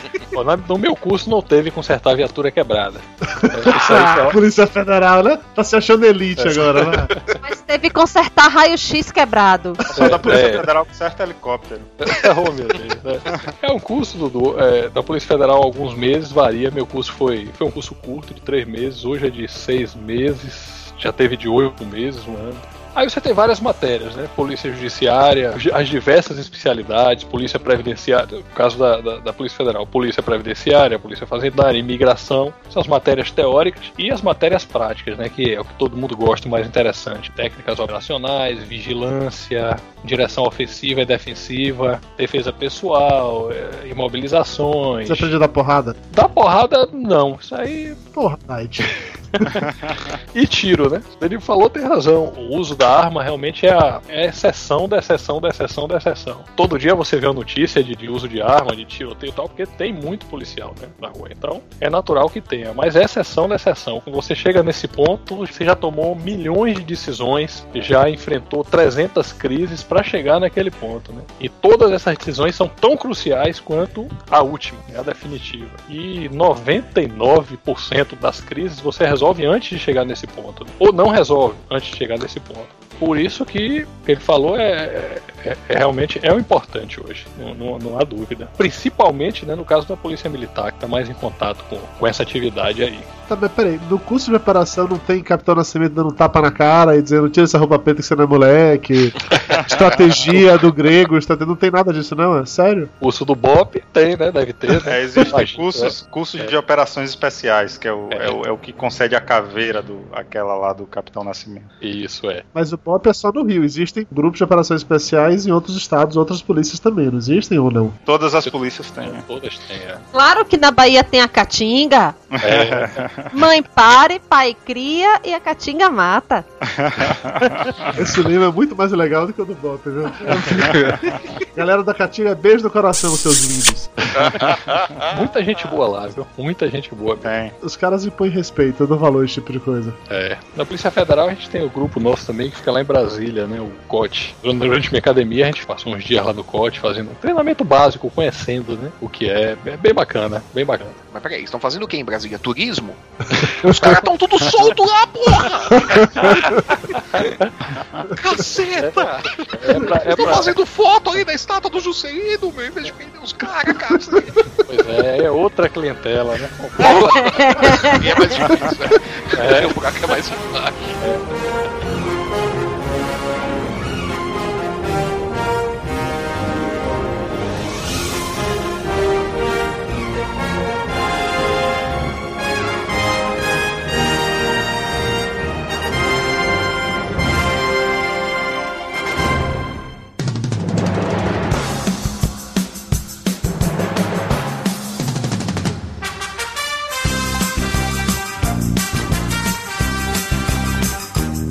No meu curso não teve consertar a viatura quebrada. Isso aí, Ah. Polícia Federal, né? Tá se achando elite agora, né? Mas teve que consertar raio-x quebrado. Só da Polícia É. Federal com certo helicóptero. Oh, meu Deus, né? É um curso do, é, da Polícia Federal alguns meses, varia. Meu curso foi, foi um curso curto, de três meses, hoje é de seis meses, já teve de oito meses, um ano. Aí você tem várias matérias, né? Polícia Judiciária, as diversas especialidades, Polícia Previdenciária, no caso da, da, da Polícia Federal, Polícia Previdenciária, Polícia Fazendária, Imigração, são as matérias teóricas e as matérias práticas, né? Que é o que todo mundo gosta, mais interessante. Técnicas operacionais, vigilância, direção ofensiva e defensiva, defesa pessoal, eh, imobilizações. Você aprendeu da porrada? Da porrada, não. Isso aí Porra, Knight. e tiro, né? Ele falou, tem razão. O uso da arma realmente é a, é a exceção da exceção da exceção da exceção. Todo dia você vê a notícia de, de uso de arma, de tiroteio e tal, porque tem muito policial né, na rua. Então é natural que tenha, mas é exceção da exceção. Quando você chega nesse ponto, você já tomou milhões de decisões, já enfrentou 300 crises para chegar naquele ponto, né? E todas essas decisões são tão cruciais quanto a última, né, a definitiva. E 99% das crises você resolve antes de chegar nesse ponto, ou não resolve antes de chegar nesse ponto. Por isso que o que ele falou é, é- é realmente é o importante hoje, não, não- não há dúvida. Principalmente né, no caso da Polícia Militar, que está mais em contato com, com essa atividade aí. Tá, mas peraí, no curso de operação não tem Capitão Nascimento dando tapa na cara e dizendo tira essa roupa preta que você não é moleque. Estratégia do grego, estrate- não tem nada disso, não? É sério? Curso do BOP tem, né? Deve ter. Né? É, existem cursos, cursos de operações especiais, que é o, É. é. o, é o que concede a caveira do aquela lá do Capitão Nascimento. Isso é. Mas o POP é só no Rio. Existem grupos de operações especiais em outros estados, outras polícias também, não existem ou não? Todas as polícias têm. né? Todas têm, é. Claro que na Bahia tem a Caatinga. É, Mãe pare, pai cria e a Caatinga mata. Esse livro é muito mais legal do que o do Bop, viu? Galera da Catinga, beijo no coração, seus lindos. muita gente boa lá, viu? Muita gente boa. Tem. Os caras impõem respeito, eu dou valor a esse tipo de coisa. É. Na Polícia Federal a gente tem o grupo nosso também que fica lá em Brasília, né? O COT. Durante minha academia a gente passou uns dias lá no COT fazendo um treinamento básico, conhecendo, né? O que é. É bem bacana, bem bacana. Mas peraí, estão fazendo o que em Brasília? Turismo? Os caras estão tudo solto lá, porra! Caceta! É pra, é Estão pra- fazendo foto ali da estátua do Juscelino, meu, em vez de prender os caras, cara. Aí pois é, é outra clientela, né? é mais difícil, né? É, o buraco é mais fácil.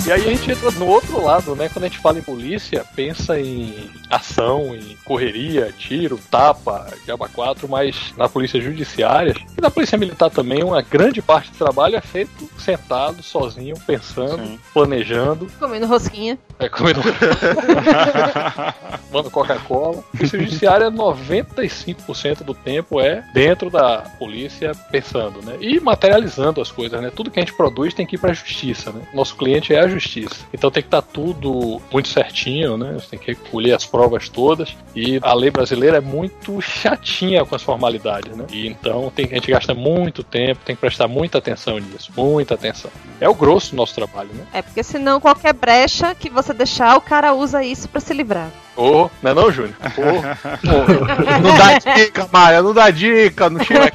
E aí a gente entra no outro lado, né? Quando a gente fala em polícia, pensa em ação, em correria, tiro, tapa, diaba 4, mas na polícia judiciária e na polícia militar também, uma grande parte do trabalho é feito sentado, sozinho, pensando, Sim. planejando, Comendo rosquinha. é, comendo tomando Coca-Cola. Polícia judiciária, 95% do tempo é dentro da polícia pensando, né? E materializando as coisas, né? Tudo que a gente produz tem que ir pra justiça, né? Nosso cliente é a justiça. Então tem que estar tudo muito certinho, né? Você tem que recolher as provas todas. E a lei brasileira é muito chatinha com as formalidades, né? E então tem, a gente gasta muito tempo, tem que prestar muita atenção nisso. Muita atenção. É o grosso do nosso trabalho, né? É porque senão qualquer brecha que você deixar, o cara usa isso pra se livrar. Ô, não é não, Júnior? Ô, Não dá dica, Maia, não dá dica, não chega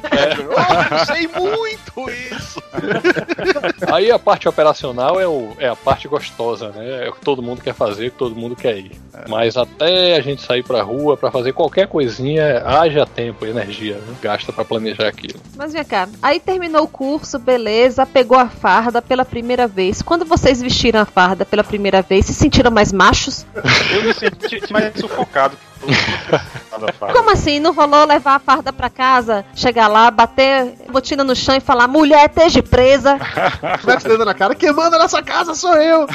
Oh, eu sei muito isso! Aí a parte operacional é, o, é a parte gostosa, né? É o que todo mundo quer fazer, o que todo mundo quer ir. Mas até a gente sair pra rua pra fazer qualquer coisinha, haja tempo e energia, né? Gasta pra planejar aquilo. Mas vem cá, aí terminou o curso, beleza, pegou a farda pela primeira vez. Quando vocês vestiram a farda pela primeira vez, se sentiram mais machos? Eu me senti, parece mais sufocado. Como assim? Não rolou levar a farda pra casa, chegar lá, bater botina no chão e falar: mulher, esteja presa. Mete dedo na cara, quem manda nessa casa sou eu!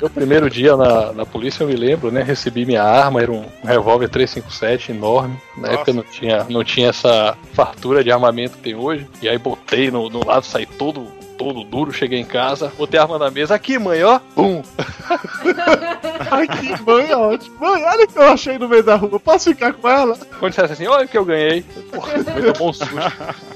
Meu primeiro dia na, na polícia, eu me lembro, né? Recebi minha arma, era um revólver 357 enorme. Na Nossa. época não tinha, não tinha essa fartura de armamento que tem hoje. E aí botei no, no lado, saí todo, todo duro, cheguei em casa, botei a arma na mesa. Aqui, mãe, ó. Pum! Ai, que mãe ótimo. Mãe, olha o que eu achei no meio da rua, posso ficar com ela? Quando dissesse assim, olha o que eu ganhei. Porra, me tomou um susto.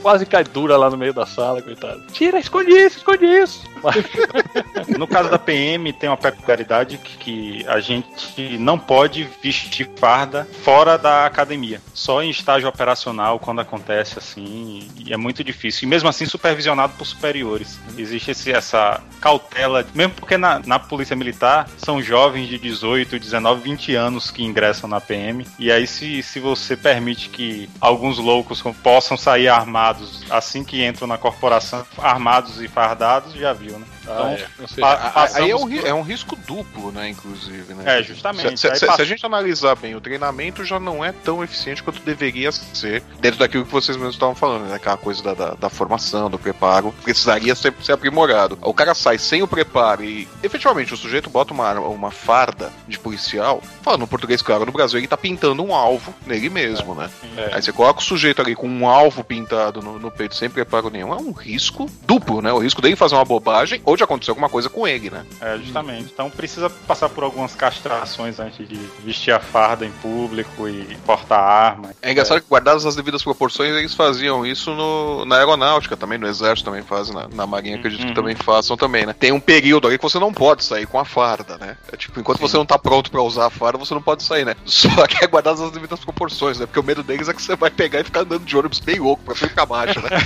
Quase cai dura lá no meio da sala, coitado. Tira, esconde isso, esconde isso. No caso da PM, tem uma peculiaridade que, que a gente não pode vestir farda fora da academia. Só em estágio operacional, quando acontece assim, e é muito difícil. E mesmo assim, supervisionado por superiores. Existe esse- essa cautela, mesmo porque na, na Polícia Militar são jovens de 18, 19, 20 anos que ingressam na PM. E aí, se, se você permite que alguns loucos possam sair armados assim que entram na corporação, armados e fardados, já viu, né? Então, ah, é, A- Aí é um, por- é um risco duplo, né, inclusive, né? É, justamente. Se, se- se- passa- se a gente analisar bem, o treinamento já não é tão eficiente quanto deveria ser, dentro daquilo que vocês mesmos estavam falando, né? Aquela coisa da, da, da formação, do preparo, precisaria ser, ser aprimorado. O cara sai sem o preparo e, efetivamente, o sujeito bota uma, arma- uma farda de policial, falando português claro, no Brasil ele tá pintando um alvo nele mesmo, né? é. Aí você coloca o sujeito ali com um alvo pintado no, no peito sem preparo nenhum, é um risco duplo, né? O risco dele fazer uma bobagem ou de acontecer alguma coisa com ele, né? É, justamente. Então precisa passar por algumas castrações antes de vestir a farda em público e portar arma. É engraçado que, guardadas as devidas proporções, eles faziam isso no, na aeronáutica também, no exército também fazem, na, na marinha acredito que Uhum. também façam também, né? Tem um período ali que você não pode sair com a farda, né? É tipo, enquanto Sim. você não tá pronto pra usar a farda, você não pode sair, né? Só que é guardadas as devidas proporções, né? Porque o medo deles é que você vai pegar e ficar andando de ônibus bem louco pra cima e pra baixo, né?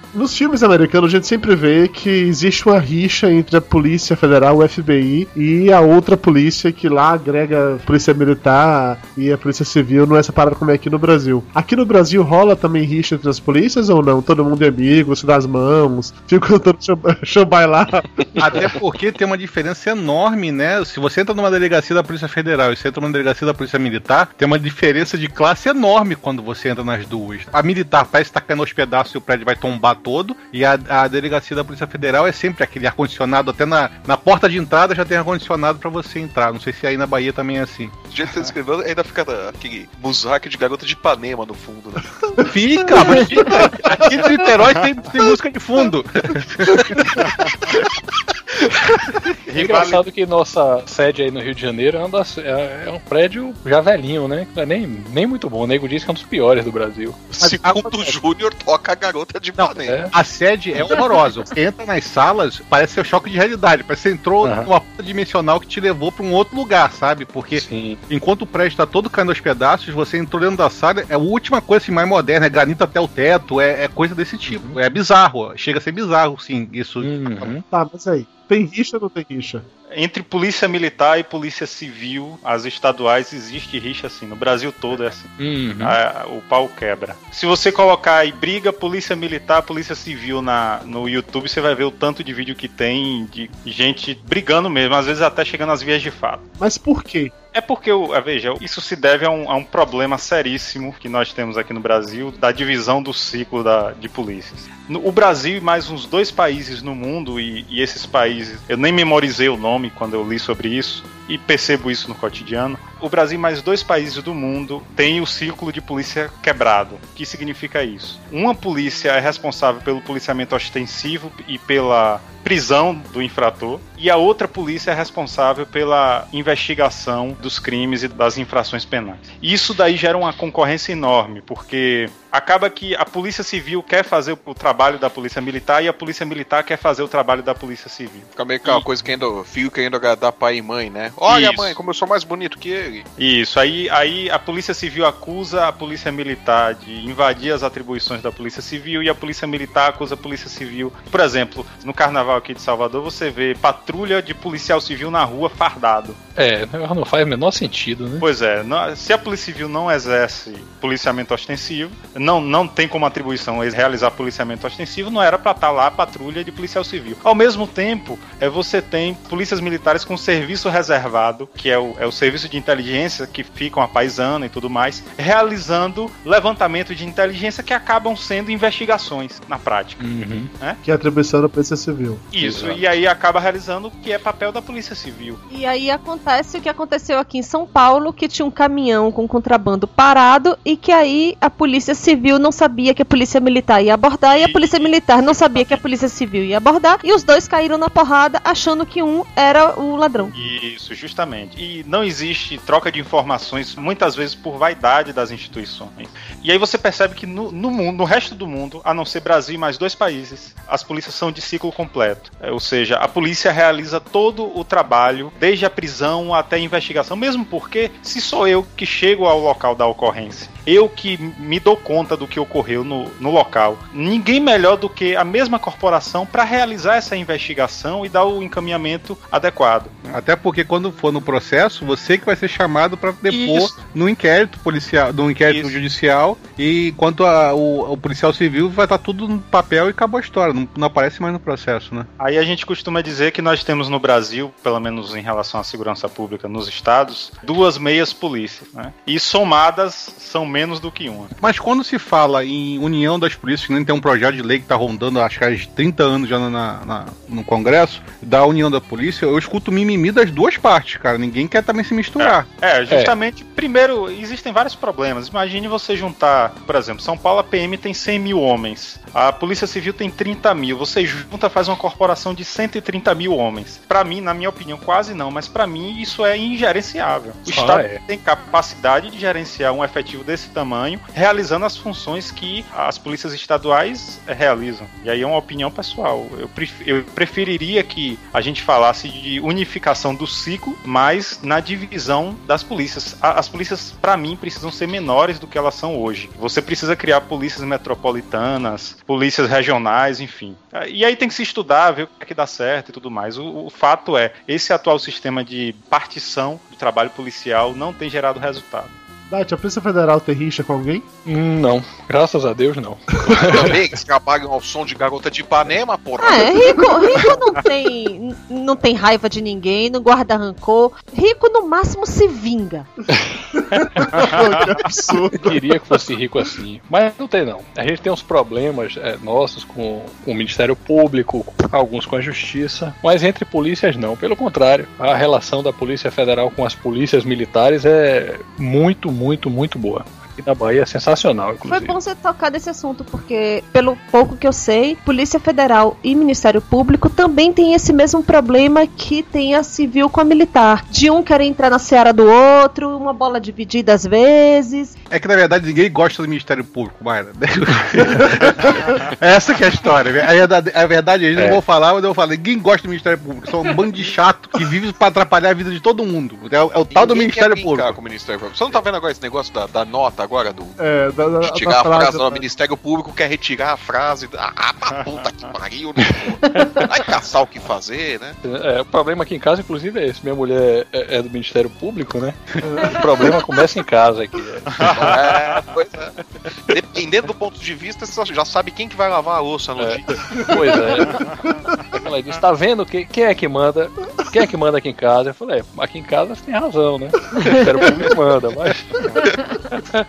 Nos filmes americanos, a gente sempre vê que existe uma rixa entre a Polícia Federal, o FBI, e a outra polícia que lá agrega a Polícia Militar e a Polícia Civil, não é separado como é aqui no Brasil. Aqui no Brasil rola também rixa entre as polícias ou não? Todo mundo é amigo, se dá as mãos, fica todo chambai lá. Até porque tem uma diferença enorme, né? Se você entra numa delegacia da Polícia Federal e você entra numa delegacia da Polícia Militar, tem uma diferença de classe enorme quando você entra nas duas. A militar parece estar caindo aos pedaços e o prédio vai tombar todo, e a, a delegacia da Polícia Federal é sempre aquele ar-condicionado, até na, na porta de entrada já tem ar-condicionado pra você entrar. Não sei se aí na Bahia também é assim. Do jeito que você descreveu, ainda fica aquele buzaque de garota de Ipanema no fundo, né? Fica, mas fica. Aqui em Niterói tem, tem música de fundo. É engraçado que nossa sede aí no Rio de Janeiro é, das- é- é um prédio já velhinho, né? Não é nem, nem muito bom. O nego diz que é um dos piores do Brasil. Segundo o Júnior, toca a garota de Ipanema. É. A sede é horrorosa. Você entra nas salas, parece ser um choque de realidade. Parece que você entrou Aham. numa porta dimensional que te levou pra um outro lugar, sabe? Porque Sim. enquanto o prédio tá todo caindo aos pedaços, você entrou dentro da sala, é a última coisa assim, mais moderna, é granito até o teto, é, é coisa desse tipo. É bizarro, chega a ser bizarro, sim, isso. Uhum. Tá, mas aí, tem rixa ou não tem rixa? Entre polícia militar e polícia civil, as estaduais, existe rixa assim. No Brasil todo é assim. Uhum. A- o pau quebra. Se você colocar aí briga polícia militar, polícia civil na, no YouTube, você vai ver o tanto de vídeo que tem de gente brigando mesmo, às vezes até chegando às vias de fato. Mas por quê? É porque, ah, veja, isso se deve a um, a um problema seríssimo que nós temos aqui no Brasil, da divisão do ciclo da, de polícias. No- o Brasil e mais uns dois países no mundo, e, e esses países, eu nem memorizei o nome quando eu li sobre isso, e percebo isso no cotidiano. O Brasil e mais dois países do mundo têm o círculo de polícia quebrado. O que significa isso? Uma polícia é responsável pelo policiamento ostensivo e pela prisão do infrator, e a outra polícia é responsável pela investigação dos crimes e das infrações penais. Isso daí gera uma concorrência enorme, porque acaba que a polícia civil quer fazer o trabalho da polícia militar e a polícia militar quer fazer o trabalho da polícia civil. Fica meio que aquela coisa querendo, filho querendo agradar pai e mãe, né? Olha, Isso. mãe, como eu sou mais bonito que ele. Isso, aí, aí a Polícia Civil acusa a Polícia Militar de invadir as atribuições da Polícia Civil e a Polícia Militar acusa a Polícia Civil. Por exemplo, no carnaval aqui de Salvador, você vê patrulha de policial civil na rua fardado. É, não faz o menor sentido, né? Pois é, se a Polícia Civil não exerce policiamento ostensivo, não, não tem como atribuição eles realizar policiamento ostensivo, não era para estar lá a patrulha de policial civil. Ao mesmo tempo, é, você tem polícias militares com serviço reservado, que é o, é o serviço de inteligência que ficam a paisana e tudo mais, realizando levantamento de inteligência que acabam sendo investigações na prática. Uhum. Né? Que é atribuição da Polícia Civil. Isso, Exato. e aí acaba realizando o que é papel da Polícia Civil. E aí acontece o que aconteceu aqui em São Paulo, que tinha um caminhão com contrabando parado e que aí a polícia civil não sabia que a polícia militar ia abordar e a polícia militar não sabia que a polícia civil ia abordar e os dois caíram na porrada achando que um era o ladrão. Isso, justamente. E não existe troca de informações, muitas vezes por vaidade das instituições. E aí você percebe que no, no mundo, no resto do mundo, a não ser Brasil e mais dois países, as polícias são de ciclo completo. É, ou seja, a polícia realiza todo o trabalho, desde a prisão até a investigação, mesmo porque se sou eu que chego ao local da ocorrência, eu que me dou conta do que ocorreu no, no local, ninguém melhor do que a mesma corporação para realizar essa investigação e dar o encaminhamento adequado. Até porque quando for no processo, você que vai ser chamado para depor Isso. no inquérito policial, no inquérito Isso. judicial, e enquanto a- o, o policial civil vai estar tudo no papel e acabou a história, não, não aparece mais no processo, né? Aí a gente costuma dizer que nós temos no Brasil, pelo menos em relação à segurança pública nos estados, duas meias polícias, né? E somadas são menos do que uma. Mas quando se fala em união das polícias, que nem tem um projeto de lei que está rondando, acho que há 30 anos já na, na- no Congresso, da união da polícia, eu escuto mimimi das duas partes, cara. Ninguém quer também se misturar. É, justamente, primeiro, existem vários problemas. Imagine você juntar, por exemplo, São Paulo a PM tem 100 mil homens, a Polícia Civil tem 30 mil, você junta, faz uma corporação de 130 mil homens. Pra mim, na minha opinião, quase não, mas pra mim isso é ingerenciável. O Ah, Estado é. tem capacidade de gerenciar um efetivo desse tamanho, realizando as funções que as polícias estaduais eh, realizam. E aí é uma opinião pessoal. Eu, pref- eu preferiria que a gente falasse de unificação do ciclo, mas na divisão das polícias. As polícias, pra mim, precisam ser menores do que elas são hoje. Você precisa criar polícias metropolitanas, polícias regionais, enfim. Ah, E aí tem que se estudar, ver o que é que dá certo e tudo mais. O, o fato é, esse atual sistema de partição do trabalho policial não tem gerado resultado. Dati, a Polícia Federal tem rixa com alguém? Hum, Não, graças a Deus não. Também eles trabalham ao som de garota de Ipanema, porra. É, rico, rico não tem, não tem raiva de ninguém, não guarda rancor. Rico no máximo se vinga. que absurdo. Eu queria que fosse rico assim, mas não tem não. A gente tem uns problemas é, nossos com, com o Ministério Público, alguns com a Justiça, mas entre polícias não. Pelo contrário, a relação da Polícia Federal com as polícias militares é muito, muito, muito boa. Aqui na Bahia é sensacional, Foi inclusive. bom você tocar nesse assunto, porque, pelo pouco que eu sei, Polícia Federal e Ministério Público também tem esse mesmo problema que tem a civil com a militar. De um querer entrar na seara do outro, uma bola dividida às vezes. É que na verdade ninguém gosta do Ministério Público, Mayra. Essa que é a história. A verdade, a verdade É. não vou falar, mas eu vou falar. Ninguém gosta do Ministério Público. São um bando de chato que vive pra atrapalhar a vida de todo mundo. É, o- é o tal do Ministério Público. Com o Ministério Público. Você não tá vendo agora esse negócio da, da nota agora do. É, da, da, De da a frase lá, o né? Ministério Público quer retirar a frase. Ah, pra puta que pariu, né? Vai caçar o que fazer, né? É, o problema aqui em casa, inclusive, é esse. Minha mulher é, é do Ministério Público, né? O problema começa em casa aqui. é. É, pois é. Dependendo do ponto de vista, você já sabe quem que vai lavar a louça no É. dia. Pois é. Ela disse, tá vendo quem, quem é que manda? Quem é que manda aqui em casa? Eu falei, é, aqui em casa você tem razão, né? O Ministério Público manda, mas.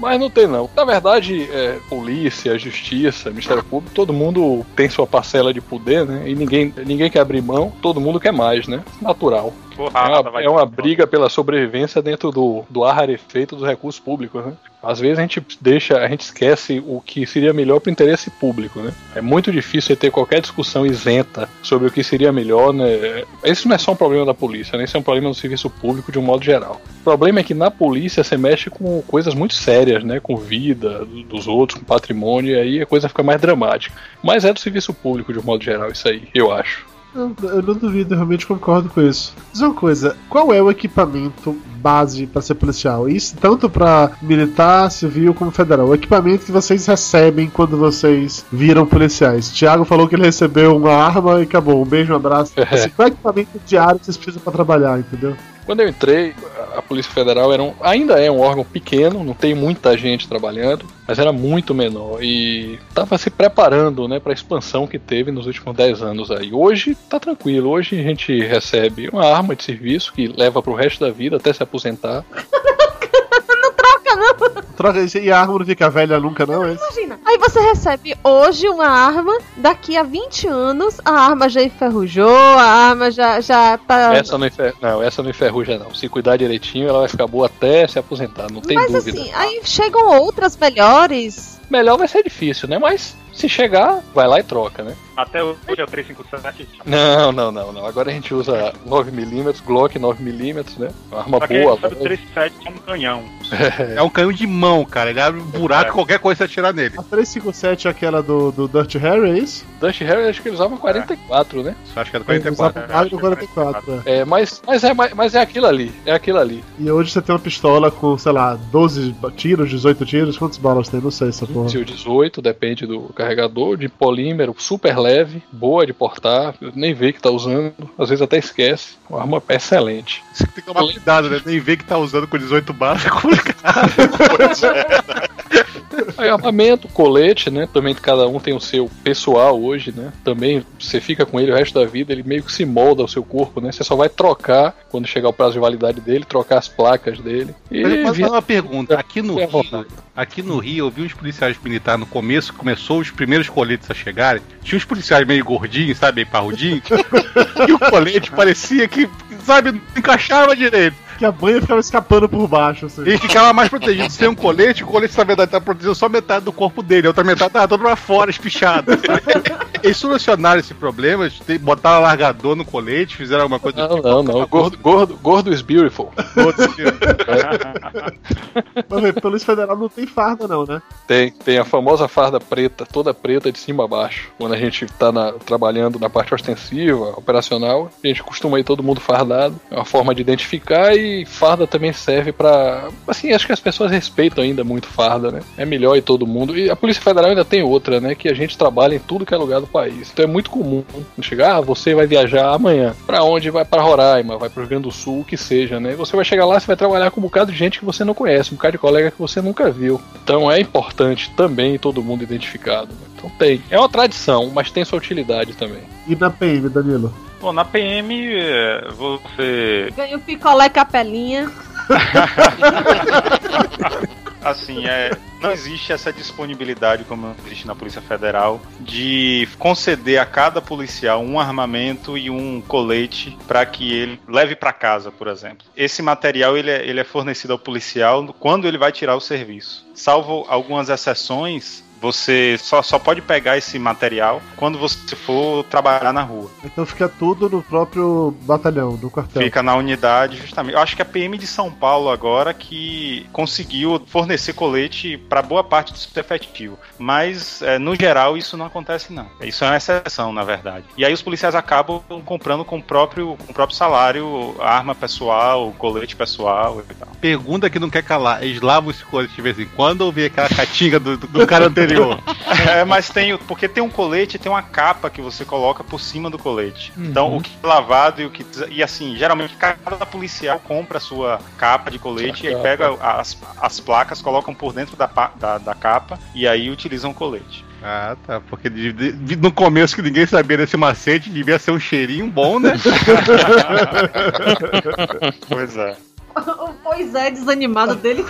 Mas não tem não. Na verdade, é, polícia, justiça, Ministério Público, todo mundo tem sua parcela de poder, né? E ninguém, ninguém quer abrir mão, todo mundo quer mais, né? Natural. É Porrada, uma, é uma briga pela sobrevivência dentro do, do ar rarefeito dos recursos públicos, né? Às vezes a gente deixa, a gente esquece o que seria melhor para o interesse público, né? É muito difícil ter qualquer discussão isenta sobre o que seria melhor, né? Isso não é só um problema da polícia, né? Isso é um problema do serviço público de um modo geral. O problema é que na polícia você mexe com coisas muito sérias, né? Com vida do- dos outros, com patrimônio, e aí a coisa fica mais dramática. Mas é do serviço público de um modo geral isso aí, eu acho. Eu, eu não duvido, eu realmente concordo com isso. Diz uma coisa, qual é o equipamento base para ser policial? Isso tanto para militar, civil como federal. O equipamento que vocês recebem quando vocês viram policiais. Thiago falou que ele recebeu uma arma e acabou. Um beijo, um abraço. Assim, qual é o equipamento diário que vocês precisam para trabalhar, entendeu? Quando eu entrei, a Polícia Federal era um, ainda é um órgão pequeno, não tem muita gente trabalhando, mas era muito menor e estava se preparando né, para a expansão que teve nos últimos 10 anos aí. Hoje tá tranquilo, hoje a gente recebe uma arma de serviço que leva para o resto da vida até se aposentar. Troca, não. Troca e a arma não fica velha nunca, não, é? Imagina. Aí você recebe hoje uma arma, daqui a 20 anos a arma já enferrujou, a arma já, já tá. Essa não, enfer... não, essa não enferruja não. Se cuidar direitinho, ela vai ficar boa até se aposentar, não tem Mas dúvida. assim, aí chegam outras melhores. Melhor vai ser difícil, né? Mas se chegar, vai lá e troca, né? Até hoje é o 357. Não, não, não, não. Agora a gente usa 9mm, Glock 9mm, né? Uma arma Só que boa. sabe, o 357 é um canhão. É um canhão de mão, cara. Ele abre um buraco, qualquer coisa você atirar nele. A 357 é aquela do, do Dirty Harry, é isso? Dutch Harry acho que ele usava 44, né? Só acho que é do Ele 44. usava do 44, é. É, mas, mas, é, mas é aquilo ali. É aquilo ali. E hoje você tem uma pistola com, sei lá, 12 tiros, 18 tiros. Quantas balas tem? Não sei essa o 18, depende do carregador, de polímero, super leve, boa de portar, nem vê que tá usando, às vezes até esquece. Uma arma excelente. Você tem que tomar cuidado, né? Nem ver que tá usando com 18 balas é complicado. Aí, armamento, colete, né? Também cada um tem o seu pessoal hoje, né? Também você fica com ele o resto da vida, ele meio que se molda ao seu corpo, né? Você só vai trocar quando chegar o prazo de validade dele, trocar as placas dele. E Mas, mas uma pergunta, aqui no à Rio, aqui no Rio, eu vi uns policiais militares no começo, começou os primeiros coletes a chegarem, tinha uns policiais meio gordinhos, sabe, meio parrudinhos, e o colete parecia que, sabe, não encaixava direito. Que a banha ficava escapando por baixo, assim. Ele ficava mais protegido. Sem um colete, o colete, na verdade, tá protegendo só metade do corpo dele, a outra metade tava toda pra fora, espichada. Eles solucionaram esse problema, botaram largador no colete, fizeram alguma coisa Não, não, não. Gordo, gordo, gordo is beautiful. Mas, velho, Polícia Federal não tem farda, não, né? Tem, tem a famosa farda preta, toda preta de cima a baixo. Quando a gente tá na- trabalhando na parte ostensiva, operacional, a gente costuma ir todo mundo fardado. É uma forma de identificar e farda também serve pra. Assim, acho que as pessoas respeitam ainda muito farda, né? É melhor ir todo mundo. E a Polícia Federal ainda tem outra, né? Que a gente trabalha em tudo que é lugar do país. Então é muito comum chegar, ah, você vai viajar amanhã. Pra onde? Vai pra Roraima, vai pro Rio Grande do Sul, o que seja, né? Você vai chegar lá, você vai trabalhar com um bocado de gente que você não conhece, um bocado de colega que você nunca viu. Então é importante também todo mundo identificado. né? Então tem. É uma tradição, mas tem sua utilidade também. E na PM, Danilo? Bom, na PM, é, você. Ganha o picolé capelinha. Assim, é, não existe essa disponibilidade, como existe na Polícia Federal, de conceder a cada policial um armamento e um colete para que ele leve para casa, por exemplo. Esse material ele é, ele é fornecido ao policial quando ele vai tirar o serviço. Salvo algumas exceções, você só, só pode pegar esse material quando você for trabalhar na rua. Então fica tudo no próprio batalhão, no quartel. Fica na unidade, justamente. Eu acho que a PM de São Paulo agora que conseguiu fornecer colete para boa parte do seu efetivo. Mas, é, no geral, isso não acontece, não. Isso é uma exceção, na verdade. E aí os policiais acabam comprando com o próprio, com o próprio salário arma pessoal, colete pessoal e tal. Pergunta que não quer calar. Eles lavam esse colete de vez em quando ou vê aquela catinga do, do- do cara anterior? É, mas tem. o- Porque tem um colete tem uma capa que você coloca por cima do colete. Então, o que é lavado e o que. E assim, geralmente cada policial compra a sua capa de colete e aí pega as, as placas, colocam por dentro da, da, da capa e aí utilizam o colete. Ah, tá. Porque de- de- no começo que ninguém sabia desse macete, devia ser um cheirinho bom, né? Pois é. pois é, desanimado dele.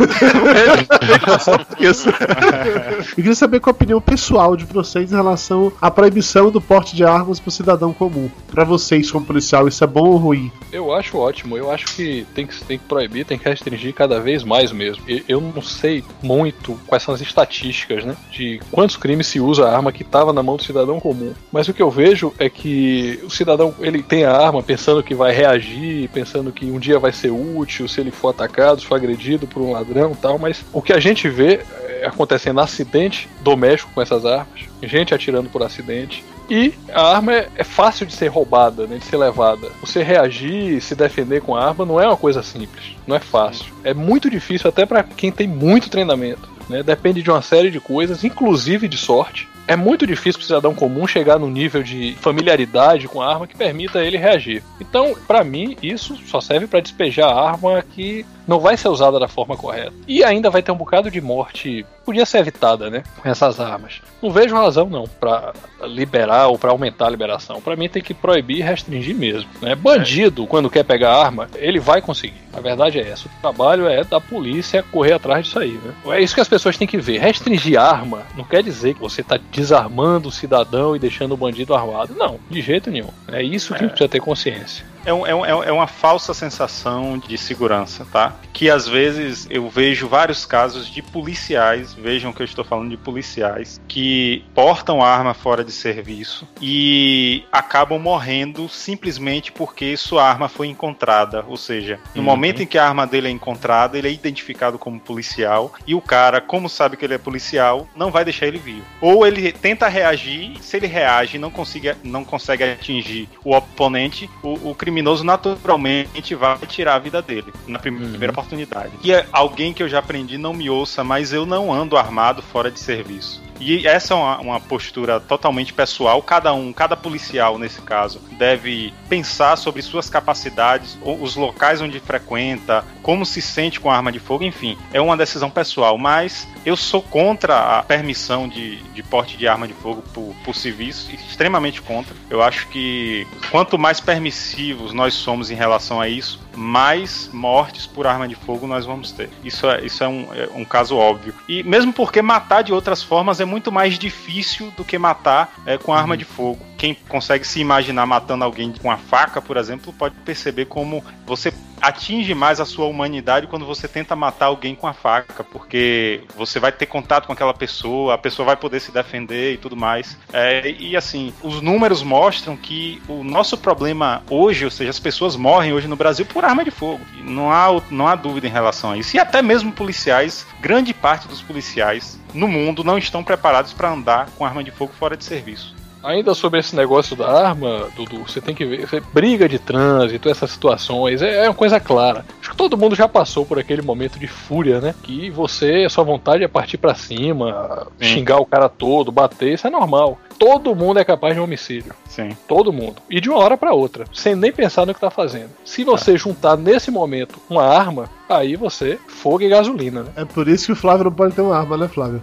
Isso. Eu queria saber qual a opinião pessoal de vocês em relação à proibição do porte de armas pro cidadão comum. Pra vocês, como policial, isso é bom ou ruim? Eu acho ótimo, eu acho que tem que, tem que proibir, tem que restringir cada vez mais mesmo. Eu não sei muito quais são as estatísticas, né? De quantos crimes se usa a arma que estava na mão do cidadão comum. Mas o que eu vejo é que o cidadão ele tem a arma pensando que vai reagir, pensando que um dia vai ser útil se ele for atacado, se for agredido por um ladrão e tal. Mas o que a gente vê é, acontecendo acidente doméstico com essas armas, gente atirando por acidente. E a arma é, é fácil de ser roubada, né, de ser levada. Você reagir, se defender com a arma não é uma coisa simples, não é fácil. É muito difícil até para quem tem muito treinamento. Né, depende de uma série de coisas, inclusive de sorte. É muito difícil para o cidadão comum chegar no nível de familiaridade com a arma que permita ele reagir. Então, para mim, isso só serve para despejar a arma que não vai ser usada da forma correta. E ainda vai ter um bocado de morte, podia ser evitada, né? Com essas armas. Não vejo razão, não, para liberar ou para aumentar a liberação. Para mim tem que proibir e restringir mesmo. Né? Bandido, quando quer pegar arma, ele vai conseguir. A verdade é essa. O trabalho é da polícia correr atrás disso aí. Né? É isso que as pessoas têm que ver. Restringir arma não quer dizer que você está desarmando o cidadão e deixando o bandido armado. Não, de jeito nenhum. É isso que é. precisa ter consciência. É, um, é, um, é uma falsa sensação de segurança, tá? Que às vezes eu vejo vários casos de policiais, vejam que eu estou falando de policiais, que portam arma fora de serviço e acabam morrendo simplesmente porque sua arma foi encontrada. Ou seja, no uhum. momento em que a arma dele é encontrada, ele é identificado como policial e o cara, como sabe que ele é policial, não vai deixar ele vivo. Ou ele tenta reagir, se ele reage e não, consiga, não consegue atingir o oponente, o, o criminoso naturalmente vai tirar a vida dele na primeira uhum. oportunidade. E é alguém que eu já aprendi, não me ouça, mas eu não ando armado fora de serviço. E essa é uma, uma, postura totalmente pessoal. Cada um, cada policial nesse caso, deve pensar sobre suas capacidades, os locais onde frequenta, como se sente com a arma de fogo, enfim. É uma decisão pessoal, mas eu sou contra a permissão de, de porte de arma de fogo por, por civis, extremamente contra. Eu acho que quanto mais permissivos nós somos em relação a isso, mais mortes por arma de fogo nós vamos ter. Isso é, isso é, um, é um caso óbvio. E mesmo porque matar de outras formas é muito mais difícil do que matar é, com arma de fogo. Quem consegue se imaginar matando alguém com a faca, por exemplo, pode perceber como você atinge mais a sua humanidade quando você tenta matar alguém com a faca, porque você vai ter contato com aquela pessoa, a pessoa vai poder se defender e tudo mais. É, e assim, os números mostram que o nosso problema hoje, ou seja, as pessoas morrem hoje no Brasil por arma de fogo. Não há, não há dúvida em relação a isso. E até mesmo policiais, grande parte dos policiais no mundo não estão preparados para andar com arma de fogo fora de serviço. Ainda sobre esse negócio da arma, Dudu, você tem que ver. Você, briga de trânsito, essas situações, é, é, uma coisa clara. Acho que todo mundo já passou por aquele momento de fúria, né? Que você, sua vontade é partir para cima, xingar o cara todo, bater, isso é normal todo mundo é capaz de um homicídio. Sim. Todo mundo. E de uma hora para outra, sem nem pensar no que tá fazendo. Se você é. juntar nesse momento uma arma, aí você fogo e gasolina, né? É por isso que o Flávio não pode ter uma arma, né, Flávio?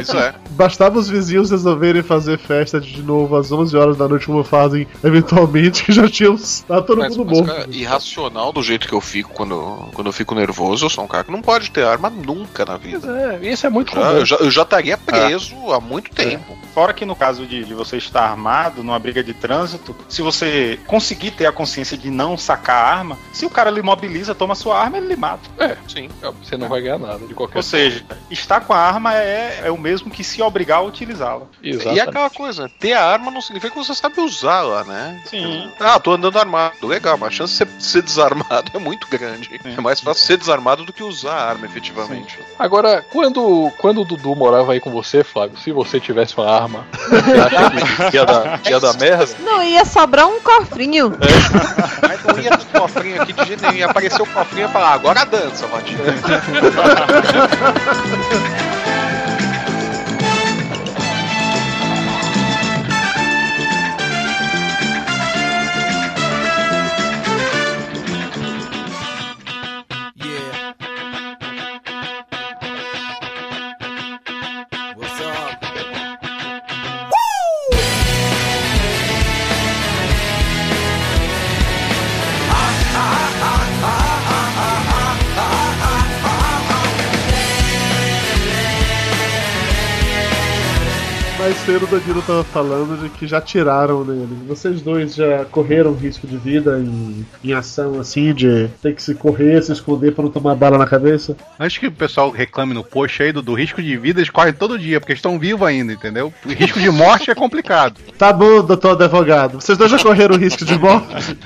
isso é. Bastava os vizinhos resolverem fazer festa de novo às 11 horas da noite, como fazem eventualmente, que já tinham. Tá todo mas, mundo morto. Cara, irracional do jeito que eu fico quando, quando eu fico nervoso. Eu sou um cara que não pode ter arma nunca na vida. é, isso é muito já, comum. Eu já, eu já estaria preso é. há muito tempo. Fora que no caso de, de, você estar armado numa briga de trânsito, se você conseguir ter a consciência de não sacar a arma, se o cara lhe mobiliza, toma sua arma, ele lhe mata. É, sim. Você não vai ganhar nada de qualquer Ou seja, estar com a arma é, é o mesmo que se obrigar a utilizá-la. E aquela coisa, ter a arma não significa que você sabe usá-la, né? Sim. Ah, tô andando armado. Legal, mas a chance de ser, ser desarmado é muito grande. Sim. É mais fácil ser desarmado do que usar a arma, efetivamente. Sim. Agora, quando, quando o Dudu morava aí com você, Flávio, se você tivesse uma arma, ia dar, ia dar merda? Não, ia sobrar um cofrinho. É. Mas não ia ter cofrinho aqui de jeito nenhum. Ia aparecer o cofrinho e falar, agora dança, Vatinho. mais cedo o Danilo tava falando de que já tiraram nele. Vocês dois já correram risco de vida em, em ação assim, de ter que se correr, se esconder para não tomar bala na cabeça? Acho que o pessoal reclame no post aí do, do risco de vida, eles correm todo dia, porque estão vivos ainda, entendeu? O risco de morte é complicado. Tá bom, doutor advogado. Vocês dois já correram risco de morte?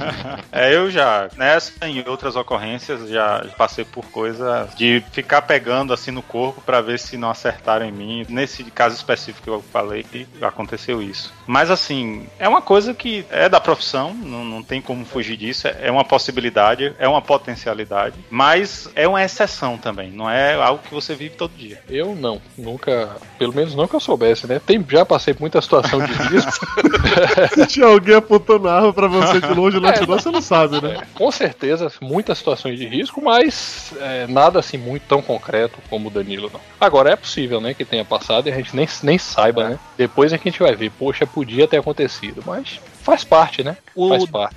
é, eu já. Nessa e em outras ocorrências já passei por coisa de ficar pegando assim no corpo para ver se não acertaram em mim. Nesse caso específico que eu falei que aconteceu isso. Mas assim, é uma coisa que é da profissão, não, não tem como fugir disso, é uma possibilidade, é uma potencialidade, mas é uma exceção também, não é algo que você vive todo dia. Eu não, nunca, pelo menos não que eu soubesse, né? Tem, já passei por muita situação de risco. Se tinha alguém apontando a arma pra você de longe lá tirou, você não sabe, né? Com certeza, muitas situações de risco, mas é, nada assim muito tão concreto como o Danilo, não. Agora é possível, né, que tenha passado e a gente nem, nem saiba, né? Depois é que a gente vai ver, poxa, podia ter acontecido, mas faz parte, né?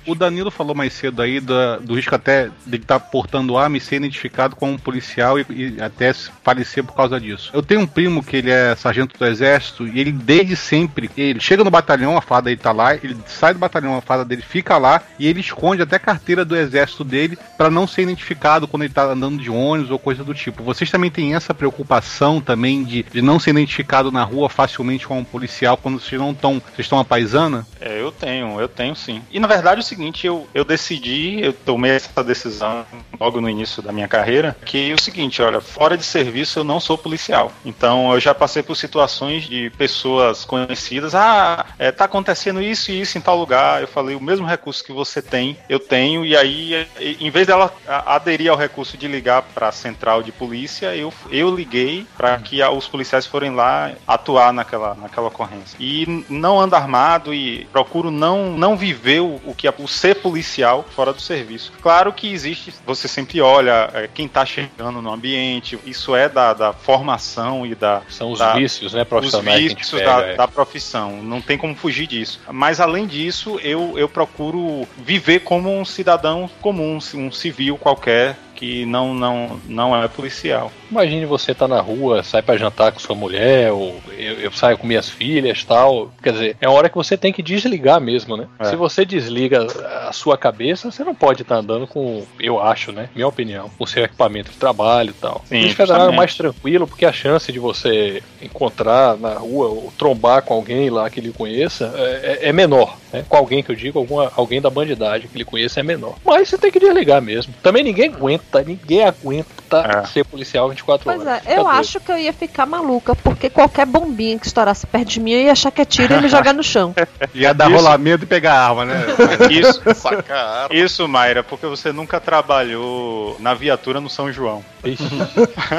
O, o Danilo falou mais cedo aí da- do risco até de estar portando arma e ser identificado como um policial e, e até falecer por causa disso. Eu tenho um primo que ele é sargento do exército e ele desde sempre, ele chega no batalhão, a farda dele tá lá, ele sai do batalhão, a farda dele fica lá e ele esconde até a carteira do exército dele para não ser identificado quando ele tá andando de ônibus ou coisa do tipo. Vocês também têm essa preocupação também de, de não ser identificado na rua facilmente como um policial quando vocês não estão, vocês estão a paisana? É, eu tenho, eu tenho sim. E na verdade é o seguinte, eu, eu decidi, eu tomei essa decisão logo no início da minha carreira, que é o seguinte, olha, fora de serviço eu não sou policial. Então eu já passei por situações de pessoas conhecidas, ah, é, tá acontecendo isso e isso em tal lugar. Eu falei, o mesmo recurso que você tem, eu tenho, e aí, é, em vez dela aderir ao recurso de ligar para a central de polícia, eu, eu liguei para que os policiais forem lá atuar naquela, naquela ocorrência. E não ando armado e procuro não, não viver o, o que é o ser policial fora do serviço. Claro que existe, você sempre olha é, quem tá chegando no ambiente, isso é da, da formação e da. São os da- vícios, né, os profissionais gente vícios pega, da, é. da profissão. Não tem como fugir disso. Mas além disso, eu, eu procuro viver como um cidadão comum, um civil qualquer que não, não, não é policial. Imagine você tá na rua, sai pra jantar com sua mulher, ou eu, eu saio com minhas filhas tal. Quer dizer, é uma hora que você tem que desligar mesmo, né? É. Se você desliga a sua cabeça, você não pode estar andando com, eu acho, né? Minha opinião, com seu equipamento de trabalho e tal. Sim, Polícia Federal é mais tranquilo, porque a chance de você encontrar na rua ou trombar com alguém lá que ele conheça é, é- é menor. Né? Com alguém que eu digo, alguma, alguém da bandidagem que ele conheça é menor. Mas você tem que desligar mesmo. Também ninguém aguenta, ninguém aguenta É. ser policial 24 Pois horas. é, Fica eu doido. acho que eu ia ficar maluca, porque qualquer bombinha que estourasse perto de mim, eu ia achar que é tiro e me jogar no chão. Já dá Isso. rolamento e pegar a arma, né? Isso, Saca a arma. isso, Mayra, porque você nunca trabalhou na viatura no São João. Ixi,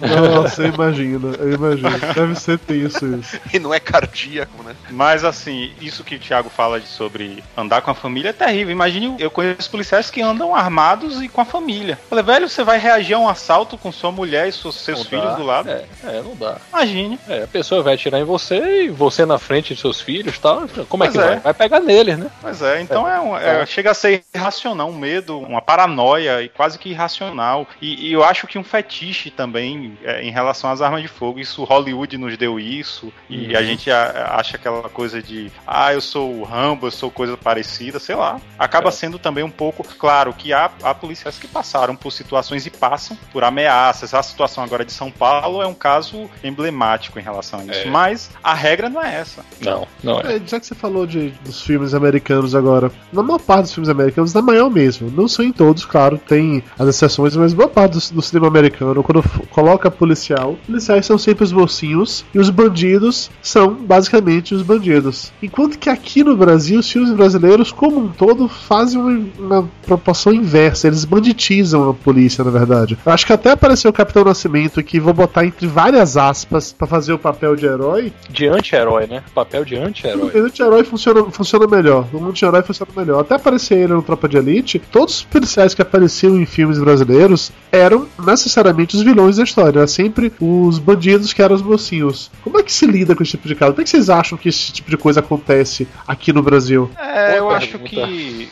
Nossa, eu imagino, eu imagino. Deve ser tenso isso. E não é cardíaco, né? Mas assim, isso que o Thiago fala de sobre andar com a família é terrível. Imagine, eu conheço policiais que andam armados e com a família. Eu Falei, velho, você vai reagir a um assalto com sua mulher e seus, seus filhos dá. do lado? É, é, não dá. Imagine. É, a pessoa vai atirar em você e você na frente de seus filhos e tal. Como é Pois que é. vai? Vai pegar neles, né? Pois é, então é, um- é- chega a ser irracional, um medo, uma paranoia e quase que irracional. E, e eu acho que um fetiche também é, em relação às armas de fogo. Isso Hollywood nos deu isso e a gente a- acha aquela coisa de ah, eu sou o Rambo, eu sou coisa parecida, sei lá. Acaba É. sendo também um pouco claro que há, há policiais que passaram por situações e passam por ameaças. A situação agora de São Paulo é um caso emblemático em relação a isso. É. Mas a regra não é essa. Não, não é. É, já que você falou de, dos filmes americanos agora, na maior parte dos filmes americanos, na maior mesmo, não são em todos, claro, tem as exceções, mas boa parte do, do cinema americano, quando coloca policial, policiais são sempre os mocinhos e os bandidos são basicamente os bandidos. Enquanto que aqui no Brasil, os filmes brasileiros, como um todo, fazem uma, uma proporção inversa, eles banditizam a polícia, na verdade. Eu acho que até apareceu o Capitão Nascimento, que vou botar entre várias aspas pra fazer o papel de herói, De anti-herói, né? Papel de anti-herói. o anti-herói funciona, funciona melhor. O anti-herói funciona melhor. Até aparecer ele no Tropa de Elite, todos os policiais que apareciam em filmes brasileiros eram necessariamente os vilões da história. Era sempre os bandidos que eram os mocinhos. Como é que se lida com esse tipo de caso? Como é que vocês acham que esse tipo de coisa acontece aqui no Brasil? É, eu Boa acho pergunta. que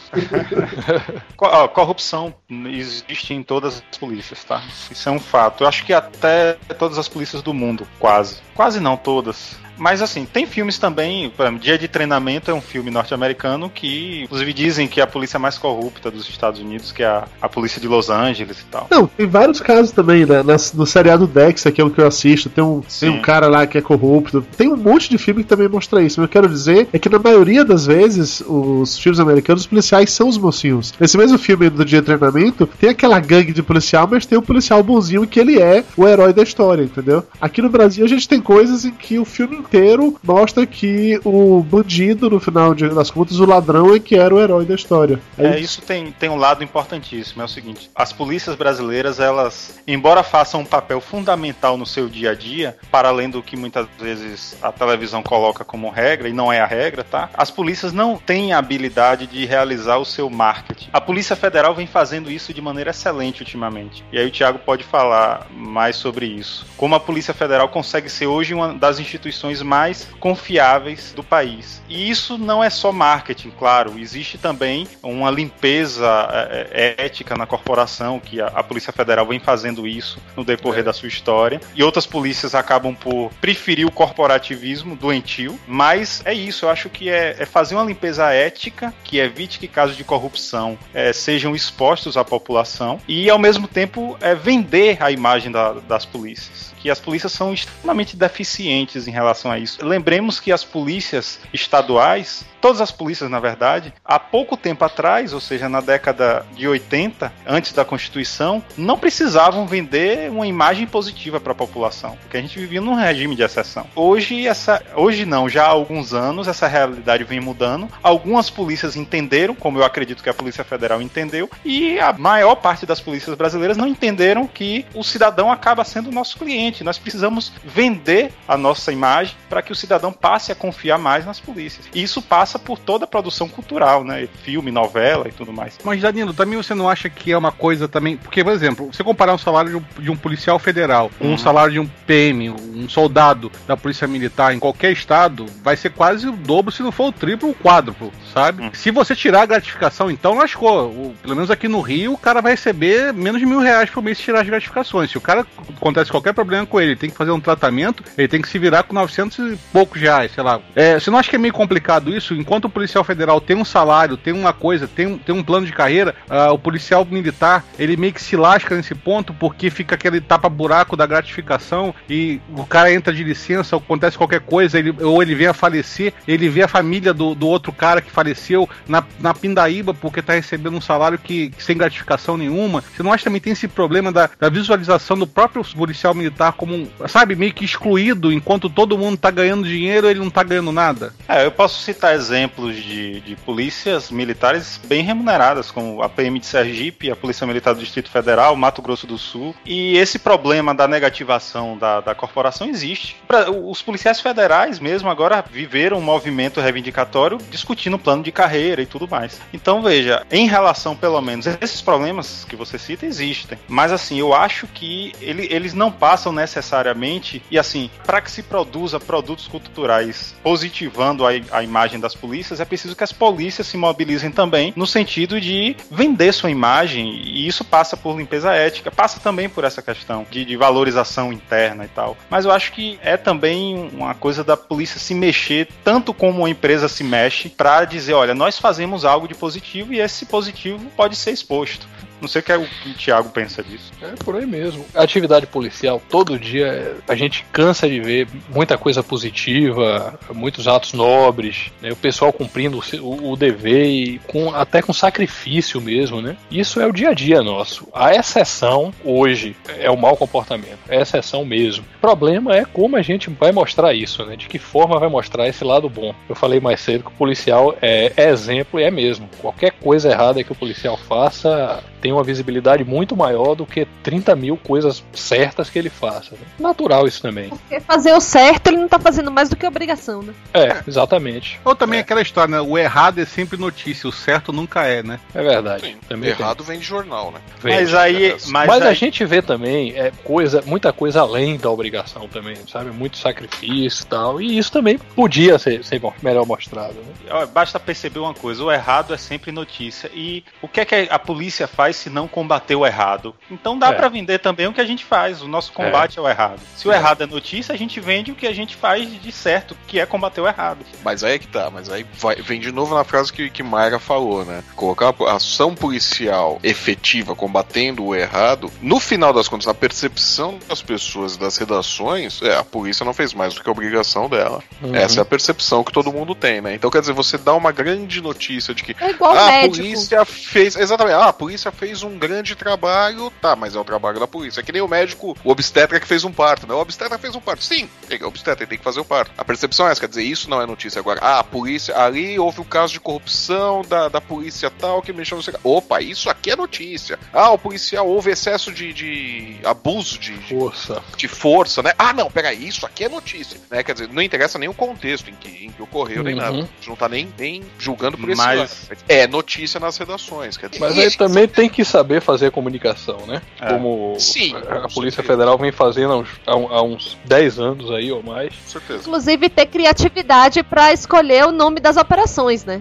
corrupção existe em todas as polícias, tá? Isso é um fato. Eu acho que até todas as polícias do mundo, quase. Quase não todas. Mas assim, tem filmes também, exemplo, Dia de Treinamento é um filme norte-americano que, inclusive, dizem que é a polícia mais corrupta dos Estados Unidos, que é a, a polícia de Los Angeles e tal. Não, tem vários casos também, né? Nas- no seriado Dexter, que é o que eu assisto, tem um, tem um cara lá que é corrupto. Tem um monte de filme que também mostra isso. Mas eu quero dizer é que na maioria das vezes, os filmes americanos, os policiais são os mocinhos. Nesse mesmo filme do Dia de Treinamento, tem aquela gangue de policial, mas tem o policial bonzinho que ele é o herói da história, entendeu? Aqui no Brasil a gente tem coisas em que o filme inteiro mostra que o bandido, no final das contas, o ladrão é que era o herói da história. Aí É, isso tem, tem um lado importantíssimo, é o seguinte, as polícias brasileiras, elas, embora façam um papel fundamental no seu dia a dia, para além do que muitas vezes a televisão coloca como regra, e não é a regra, tá? As polícias não têm a habilidade de realizar o seu marketing. A Polícia Federal vem fazendo isso de maneira excelente ultimamente. E aí o Thiago pode falar mais sobre isso. Como a Polícia Federal consegue ser hoje uma das instituições mais confiáveis do país. E isso não é só marketing, claro. Existe também uma limpeza é, é, ética na corporação, que a, Polícia Federal vem fazendo isso no decorrer da sua história. E outras polícias acabam por preferir o corporativismo doentio. Mas é isso, eu acho que é, é fazer uma limpeza ética que evite que casos de corrupção é, sejam expostos à população e, ao mesmo tempo, é vender a imagem da- das polícias. Que as polícias são extremamente deficientes em relação a isso. Lembremos que as polícias estaduais, todas as polícias, na verdade, há pouco tempo atrás, ou seja, na década de 80, antes da Constituição, não precisavam vender uma imagem positiva para a população, porque a gente vivia num regime de exceção. Hoje, essa, hoje não, já há alguns anos, essa realidade vem mudando. Algumas polícias entenderam, como eu acredito que a Polícia Federal entendeu, e a maior parte das polícias brasileiras não entenderam que o cidadão acaba sendo o nosso cliente. Nós precisamos vender a nossa imagem para que o cidadão passe a confiar mais nas polícias. E isso passa por toda a produção cultural, né? Filme, novela e tudo mais. Mas, Danilo, também você não acha que é uma coisa também. Porque, por exemplo, você comparar um salário de um, de um policial federal com um salário de um PM, um soldado da Polícia Militar em qualquer estado, vai ser quase o dobro, se não for o triplo, o quádruplo, sabe? Se você tirar a gratificação, então lascou. O- pelo menos aqui no Rio, o cara vai receber menos de mil reais por mês se tirar as gratificações. Se o cara acontece qualquer problema com ele, ele tem que fazer um tratamento, ele tem que se virar com 900 e poucos reais, sei lá. É, você não acha que é meio complicado isso? Enquanto o policial federal tem um salário, tem uma coisa, tem um, tem um plano de carreira, ah, o policial militar, ele meio que se lasca nesse ponto porque fica aquele tapa-buraco da gratificação e o cara entra de licença, acontece qualquer coisa, ele, ou ele vem a falecer, ele vê a família do, do outro cara que faleceu na, na pindaíba porque tá recebendo um salário que, que sem gratificação nenhuma. Você não acha que também tem esse problema da, da visualização do próprio policial militar como sabe, meio que excluído, enquanto todo mundo tá ganhando dinheiro, ele não tá ganhando nada? É, eu posso citar exemplos de, de polícias militares bem remuneradas, como a PM de Sergipe, a Polícia Militar do Distrito Federal, Mato Grosso do Sul. E esse problema da negativação da, da corporação existe. Pra- Os policiais federais mesmo agora viveram um movimento reivindicatório discutindo plano de carreira e tudo mais. Então veja, em relação pelo menos esses problemas que você cita existem, mas assim eu acho que ele- eles não passam necessariamente e assim para que se produza produtos culturais positivando a, a imagem das polícias é preciso que as polícias se mobilizem também no sentido de vender sua imagem e isso passa por limpeza ética, passa também por essa questão de, de valorização interna e tal. Mas eu acho que é também uma coisa da polícia se mexer tanto como uma empresa se mexe para dizer, olha, nós fazemos algo de positivo e esse positivo pode ser exposto. Não sei o que, é o, que o Thiago pensa disso. É por aí mesmo. A atividade policial, todo dia a gente cansa de ver muita coisa positiva, muitos atos nobres, né? o pessoal cumprindo o o, dever e com, até com sacrifício mesmo, né? Isso é o dia a dia nosso. A exceção hoje é o mau comportamento. É exceção mesmo. O problema é como a gente vai mostrar isso, né? De que forma vai mostrar esse lado bom. Eu falei mais cedo que o policial é, é exemplo e é mesmo. Qualquer coisa errada que o policial faça tem uma visibilidade muito maior do que 30 mil coisas certas que ele faça. né? Natural isso também. Porque fazer o certo, ele não tá fazendo mais do que obrigação, né? É, exatamente. Ou também aquela história, né? O errado é sempre notícia, o certo nunca é, né? É verdade. Sim, Também tem. errado vem de jornal, né? Vem. Mas aí, mas, Mas a aí- gente vê também é, coisa, muita coisa além da obrigação também, sabe? Muito sacrifício e tal. E isso também podia ser, ser melhor mostrado. Né? Basta perceber uma coisa: o errado é sempre notícia. E o que é que a polícia faz se não combater o errado? Então dá É. pra vender também o que a gente faz. O nosso combate é, o errado. Se o É. errado é notícia, a gente vende o que a gente faz de certo, que é combater o errado. Mas aí é que tá, mas aí vai- vem de novo na frase que, que Mayra falou, né? Colocar a ação policial efetiva combatendo o errado, no final das contas, na percepção das pessoas das redações, é, a polícia não fez mais do que a obrigação dela. Uhum. Essa é a percepção que todo mundo tem, né? Então quer dizer, você dá uma grande notícia de que É igual ah, a polícia fez. Exatamente, ah, a polícia fez um grande trabalho, tá, mas é o trabalho da polícia. É que nem o médico, o obstetra que fez um parto, né? O obstetra fez um parto. Sim, ele é obstetra, ele tem que fazer o parto. A percepção é essa, quer dizer, isso não é notícia agora. Ah, a polícia, ali houve um caso de corrupção da, da polícia tal que mexeu no. Opa, isso aqui é notícia. Ah, o policial houve excesso de, de abuso de, de Força. de força, né? Ah, não, peraí, isso aqui é notícia, né? Quer dizer, não interessa nem o contexto em que, em que ocorreu, nem Uhum. nada. A gente não tá nem, nem julgando por esse Mas- lado. É notícia nas redações, quer dizer. Mas aí também tem que saber fazer comunicação, né? É. Como Sim, a com Polícia certeza. Federal vem fazendo há uns, há há uns 10 anos aí ou mais. Com certeza. Inclusive ter criatividade pra escolher o nome das operações, né?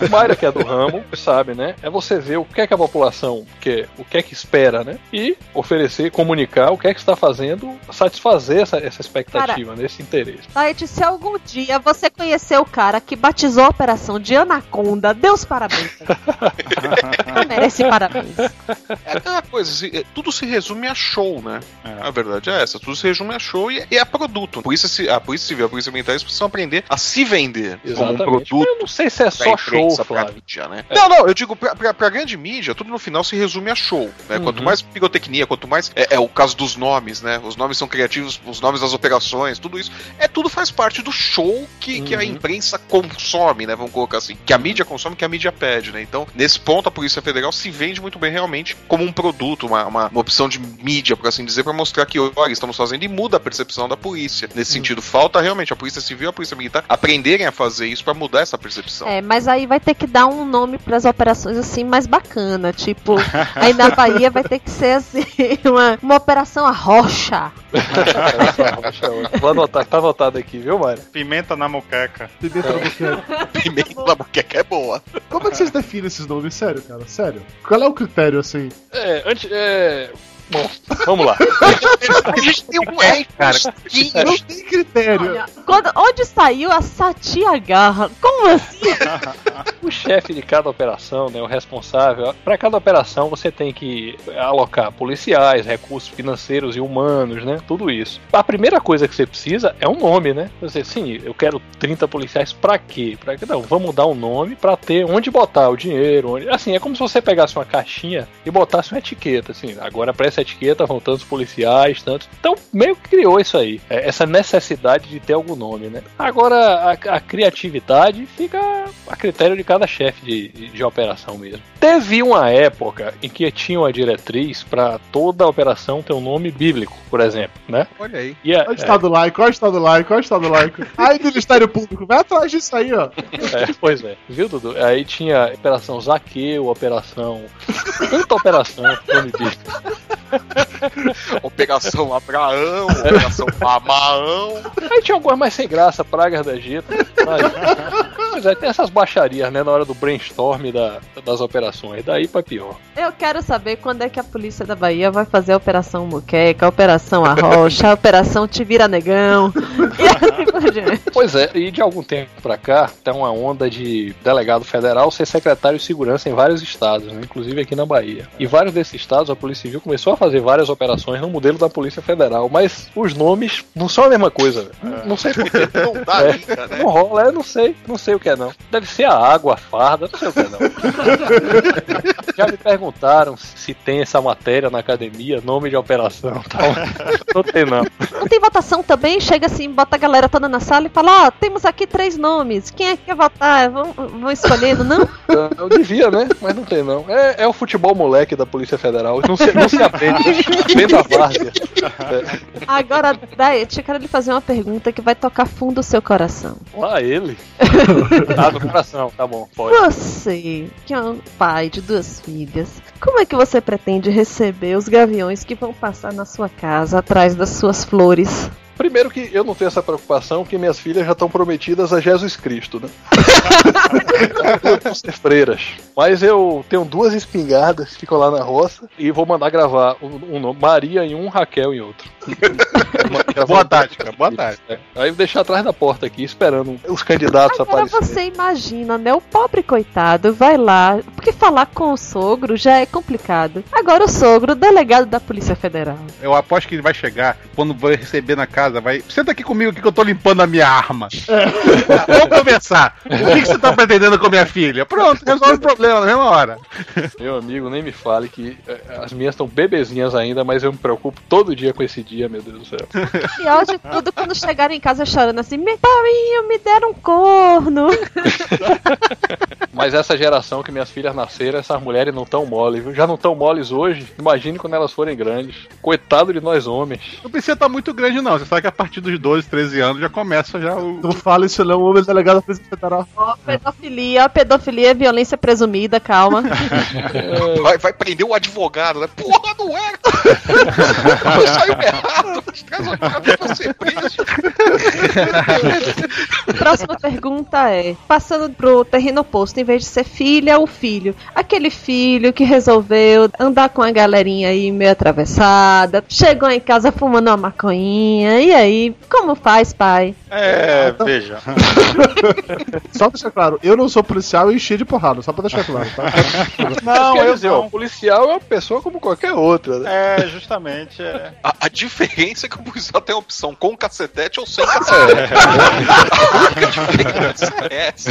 É, o Mayra, que é do ramo, sabe, né? É você ver o que é que a população quer, o que é que espera, né? E oferecer, comunicar o que é que está fazendo, satisfazer essa, essa expectativa, né? esse interesse. Tati, se algum dia você conhecer o cara que batizou a operação de Anaconda, Deus parabéns. Merece parabéns. É aquela coisa, é, tudo se resume a show, né? É. A verdade é essa, tudo se resume a show e, e a produto. Por isso se- a Polícia Civil, a Polícia Militar, eles precisam aprender a se vender como um Exatamente. produto. Eu não sei se é só show, Flávio. mídia, né? Não, não, eu digo, pra, pra, pra grande mídia, tudo no final se resume a show. Né? Uhum. Quanto mais pirotecnia, quanto mais. É, é o caso dos nomes, né? Os nomes são criativos, os nomes das operações, tudo isso. É tudo faz parte do show que, que a Uhum. imprensa consome, né? Vamos colocar assim. Que a mídia consome, que a mídia pede, né? Então, nesse ponto, a Polícia Federal se vende muito bem realmente como um produto, uma, uma, uma opção de mídia, por assim dizer, pra mostrar que, olha, estamos fazendo e muda a percepção da polícia. Nesse sentido, falta realmente a Polícia Civil e a Polícia Militar aprenderem a fazer isso pra mudar essa percepção. É, mas aí vai ter que dar um nome pras operações assim mais bacana, tipo, aí na Bahia vai ter que ser assim, uma, uma operação a rocha. Vou anotar, tá anotado aqui, viu, Mayra? Pimenta na moqueca. Pimenta na boqueca. Pimenta na moqueca é boa. Como é que vocês definem esses nomes? Sério, cara? Sério? Qual é o critério, assim? É, antes. É... Bom, vamos lá. A gente tem um R, cara. Não tem critério. Olha, quando, onde saiu a Satia Garra? Como assim? O chefe de cada operação, né, o responsável, para cada operação você tem que alocar policiais, recursos financeiros e humanos, né, tudo isso. A primeira coisa que você precisa é um nome, né? Você, sim, eu quero 30 policiais para quê? Para não, vamos dar um nome para ter onde botar o dinheiro, onde, assim, é como se você pegasse uma caixinha e botasse uma etiqueta, assim, agora para essa etiqueta vão tantos policiais, tantos. Então, meio que criou isso aí, é, essa necessidade de ter algum nome, né? Agora a, a criatividade fica a critério de cada chefe de, de, de operação mesmo. Teve uma época em que tinha uma diretriz para toda operação ter um nome bíblico, por exemplo, né? Olha aí. E a- Olha o estado laico, olha o estado laico, olha o estado laico. Aí, Ministério Público, vai atrás disso aí, ó. É, pois é, viu, Dudu? Aí tinha a Operação Zaqueu, Operação. Tanta operação, nome bíblico. Operação Abraão, Operação Amaão. Aí tinha algumas mais sem graça, Pragas do Egito. Mas, pois é, tem essas baixarias, né, na hora do brainstorm da, das operações. Daí pra pior. Eu quero saber quando é que a polícia da Bahia vai fazer a Operação Muqueca, a Operação Arrocha, a Operação Te Vira Negão. E assim por diante. Pois é, e de algum tempo pra cá, tem uma onda de delegado federal ser secretário de segurança em vários estados, né, inclusive aqui na Bahia. E vários desses estados, a Polícia Civil começou a fazer várias operações no modelo da Polícia Federal, mas os nomes não são a mesma coisa, velho. Não- sei porquê. Não dá É. né? Não rola, eu não sei, não sei o que é não. Deve ser a água, a farda, não sei o que é não. Já me perguntaram se tem essa matéria na academia, nome de operação e tal. Não tem não. Não tem votação também? Chega assim, bota a galera toda na sala e fala: Ó, temos aqui três nomes. Quem é que quer votar? Vão, vão escolhendo, não? Eu, eu devia, né? Mas não tem não. É, é o futebol moleque da Polícia Federal. Não se, não se aprende. Dentro da várzea. Agora, daí, eu quero lhe fazer uma pergunta que vai tocar fundo o seu coração. Lá ele. Ah, do coração, tá bom, pode. Você, que é um pai de duas filhas, como é que você pretende receber os gaviões que vão passar na sua casa atrás das suas flores? Primeiro que eu não tenho essa preocupação, porque minhas filhas já estão prometidas a Jesus Cristo, né? Vão ser freiras. Mas eu tenho duas espingardas, ficam lá na roça, e vou mandar gravar um, um nome, Maria em um, Raquel em outro. Boa tática, boa tática. É. Aí vou deixar atrás da porta aqui, esperando os candidatos Agora aparecerem. você imagina, né? O pobre coitado vai lá, porque falar com o sogro já é complicado. Agora o sogro, delegado da Polícia Federal. Eu aposto que ele vai chegar quando vai receber na casa casa. Vai, senta aqui comigo aqui que eu tô limpando a minha arma. Vamos conversar. O que, que você tá pretendendo com minha filha? Pronto, resolve o problema na mesma hora. Meu amigo, nem me fale que eh, as minhas estão bebezinhas ainda, mas eu me preocupo todo dia com esse dia, meu Deus do céu. E hoje tudo quando chegaram em casa chorando assim, meu pauinho, me deram um corno. Mas essa geração que minhas filhas nasceram, essas mulheres não tão mole, viu? Já não tão moles hoje. Imagine quando elas forem grandes. Coitado de nós homens. Não precisa estar muito grande, não. Você sabe que a partir dos 12, 13 anos já começa já o. Não fala isso não, o homem delegado da Polícia Federal. Ó, pedofilia, pedofilia é violência presumida, calma. Vai, vai prender o advogado, né? Porra, não é! Saiu errado! Traz o pra ser preso. Próxima pergunta é: passando pro terreno oposto, em vez de ser filha, o filho. Aquele filho que resolveu andar com a galerinha aí meio atravessada, chegou em casa fumando uma maconhinha, e aí, como faz, pai? É, veja. Só pra deixar claro, eu não sou policial e enchi de porrada, só pra deixar claro, tá? Não, eu dizer, o não. policial é uma pessoa como qualquer outra, né? É, justamente. É. A, a diferença é que o policial tem a opção com cacetete ou sem cacetete. A única diferença é essa.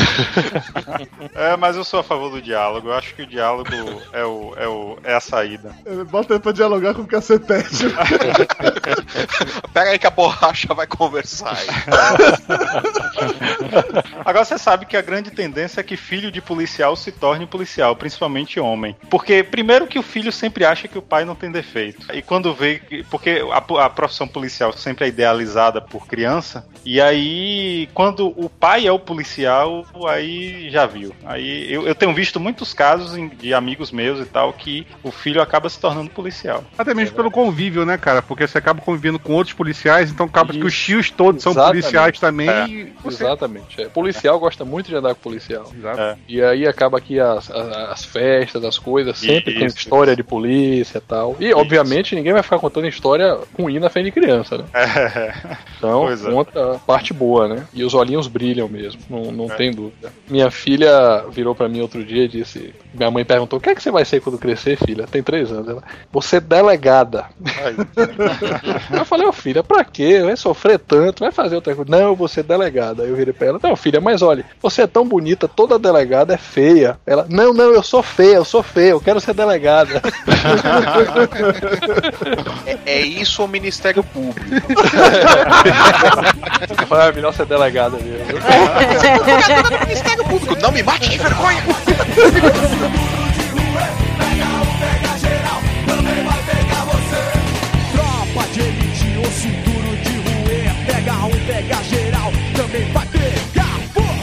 É, mas eu sou a favor do diálogo. Eu acho que o diálogo é, o, é, o, é a saída. Bota aí pra dialogar com o cacetete. Pega aí que a borracha vai conversar aí. Agora você sabe que a grande tendência é que filho de policial se torne policial, principalmente homem. Porque, primeiro, que o filho sempre acha que o pai não tem defeito. E quando vê. que- Porque a, a profissão policial sempre é idealizada por criança. E aí, quando o pai é o policial, aí já viu. Aí eu, eu tenho visto muitos casos em- de amigos meus e tal que o filho acaba se tornando policial. Até mesmo pelo convívio, né, cara? Porque você acaba convivendo com outros policiais, então acaba que Isso. os tios todos são Exatamente. policiais também. É. Você... Exatamente. É. Policial gosta muito de andar com policial. Exato. É. E aí acaba que as, as, as festas, as coisas, sempre tem Isso, história de polícia e tal. E, obviamente, ninguém vai ficar contando história ruim na frente de criança, né? É. Então, Pois é. conta a parte boa, né? E os olhinhos brilham mesmo, não, não tem dúvida. Minha filha virou pra mim outro dia e disse: Minha mãe perguntou: O que é que você vai ser quando crescer, filha? Tem três anos. Ela, você é delegada. eu falei: Ô filha, pra quê? Vai sofrer tanto, vai fazer outra coisa. Não, eu vou ser delegada. Aí eu virei pra ela: Não, filha, mas olha, você é tão bonita, toda delegada é feia. Ela: Não, não, eu sou feia, eu sou feia, eu quero ser delegada. É isso o Ministério Público. Ah, melhor ser delegada mesmo. Ministério Público, não me mate de vergonha! Pega pega geral, também vai pegar. Tá.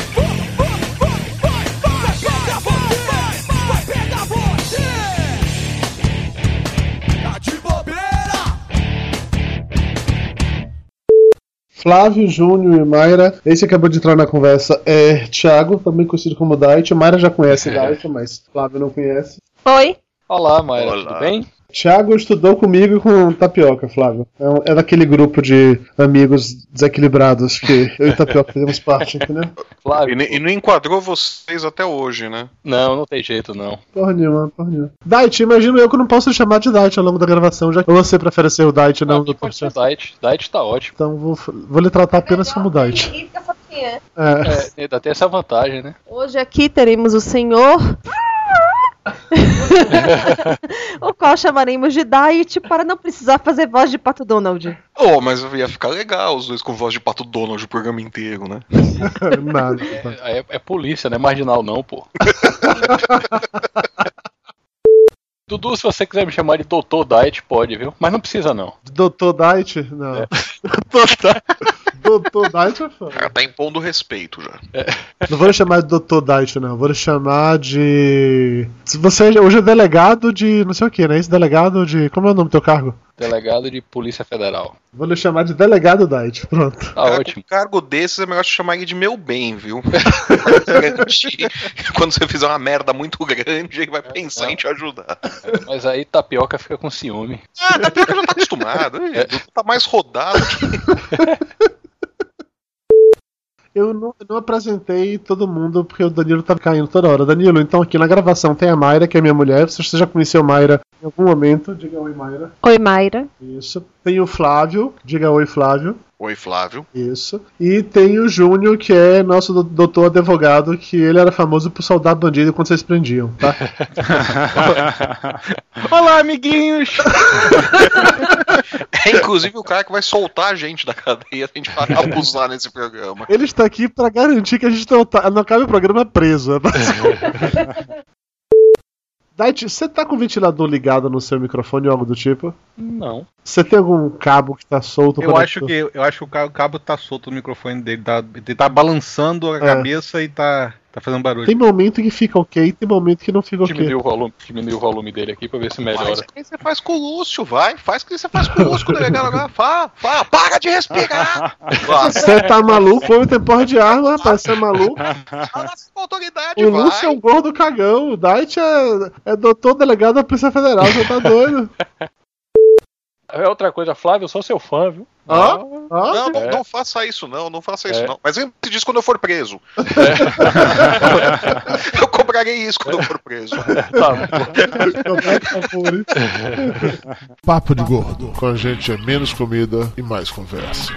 Flávio, Júnior e Mayra. Esse que acabou de entrar na conversa é Thiago, também conhecido como Dait. Mayra já conhece Dait, mas Flávio não conhece. Oi? Olá, Maia, Olá. tudo bem? Thiago estudou comigo e com Tapioca, Flávio. É, é daquele grupo de amigos desequilibrados que eu e Tapioca fazemos parte, entendeu? E, Flávio. ne- e não enquadrou vocês até hoje, né? Não, não tem jeito não. Porra nenhuma, porra nenhuma. Dait, imagino eu que não posso chamar de Dait ao longo da gravação, já que você prefere ser o Dait não Aqui do pode ser Diet. Diet tá ótimo. Então vou, vou lhe tratar apenas como Dait. Ninguém fica quem é. É. É, ainda tem essa vantagem, né? Hoje aqui teremos o senhor. O qual chamaremos de Diet para não precisar fazer voz de Pato Donald. Oh, mas ia ficar legal os dois com voz de pato Donald o programa inteiro, né? Nada. É, é- é polícia, não é marginal não, pô. Dudu, se você quiser me chamar de Doutor Diet, pode, viu? Mas não precisa não. Doutor Dait? Não. Doutor Doutor Dait é foda. Já tá impondo respeito já. Não vou lhe chamar de Doutor Dait, não. Vou lhe chamar de. Se você hoje é delegado de. não sei o que, né? Esse delegado de. Como é o nome do teu cargo? Delegado de Polícia Federal. Vou lhe chamar de delegado Dait. Pronto. Tá Cara, ótimo. Com cargo desses é melhor te chamar ele de meu bem, viu? Pra garantir que Quando você fizer uma merda muito grande, ele vai pensar em te ajudar. Mas aí tapioca fica com ciúme. Ah, que já tá acostumado. Ele tá mais rodado que. Eu não, eu não apresentei todo mundo porque o Danilo tá caindo toda hora. Danilo, então aqui na gravação tem a Mayra, que é minha mulher. Se você já conheceu Mayra em algum momento, diga oi, Mayra. Oi, Mayra. Isso. Tem o Flávio, diga oi, Flávio. Oi, Flávio. Isso. E tem o Júnior, que é nosso do- doutor advogado, que ele era famoso por soldar bandido quando vocês prendiam, tá? Olá, amiguinhos! É inclusive o cara que vai soltar a gente da cadeia, a gente vai abusar nesse programa. Ele está aqui pra garantir que a gente não, tá, não acabe o programa preso. Dait, você tá com o ventilador ligado no seu microfone ou algo do tipo? Não. Você tem algum cabo que tá solto? Eu acho que eu acho que o cabo tá solto no microfone dele, tá, ele tá balançando a É. cabeça e tá, tá fazendo barulho. Tem momento que fica ok, tem momento que não fica ok. Diminuiu o volume, diminuiu o volume dele aqui pra ver se Faz melhora. o que você faz com o Lúcio, vai. Faz o que você faz com o Lúcio, delegado. Agora, fala, fala, para de respirar. Você tá maluco? O homem tem porra de arma, rapaz, você é maluco? fala com autoridade, O vai. Lúcio é um gordo cagão, o Dait é, é doutor delegado da Polícia Federal, você tá doido? É outra coisa, Flávio, eu sou seu fã, viu? Ó, Não, ó. não, É. não faça isso, não, não faça isso, É. não. Mas lembre-se disso quando eu for preso. eu cobrarei isso quando eu for preso. Tá, Papo de Gordo. Com a gente é menos comida e mais conversa.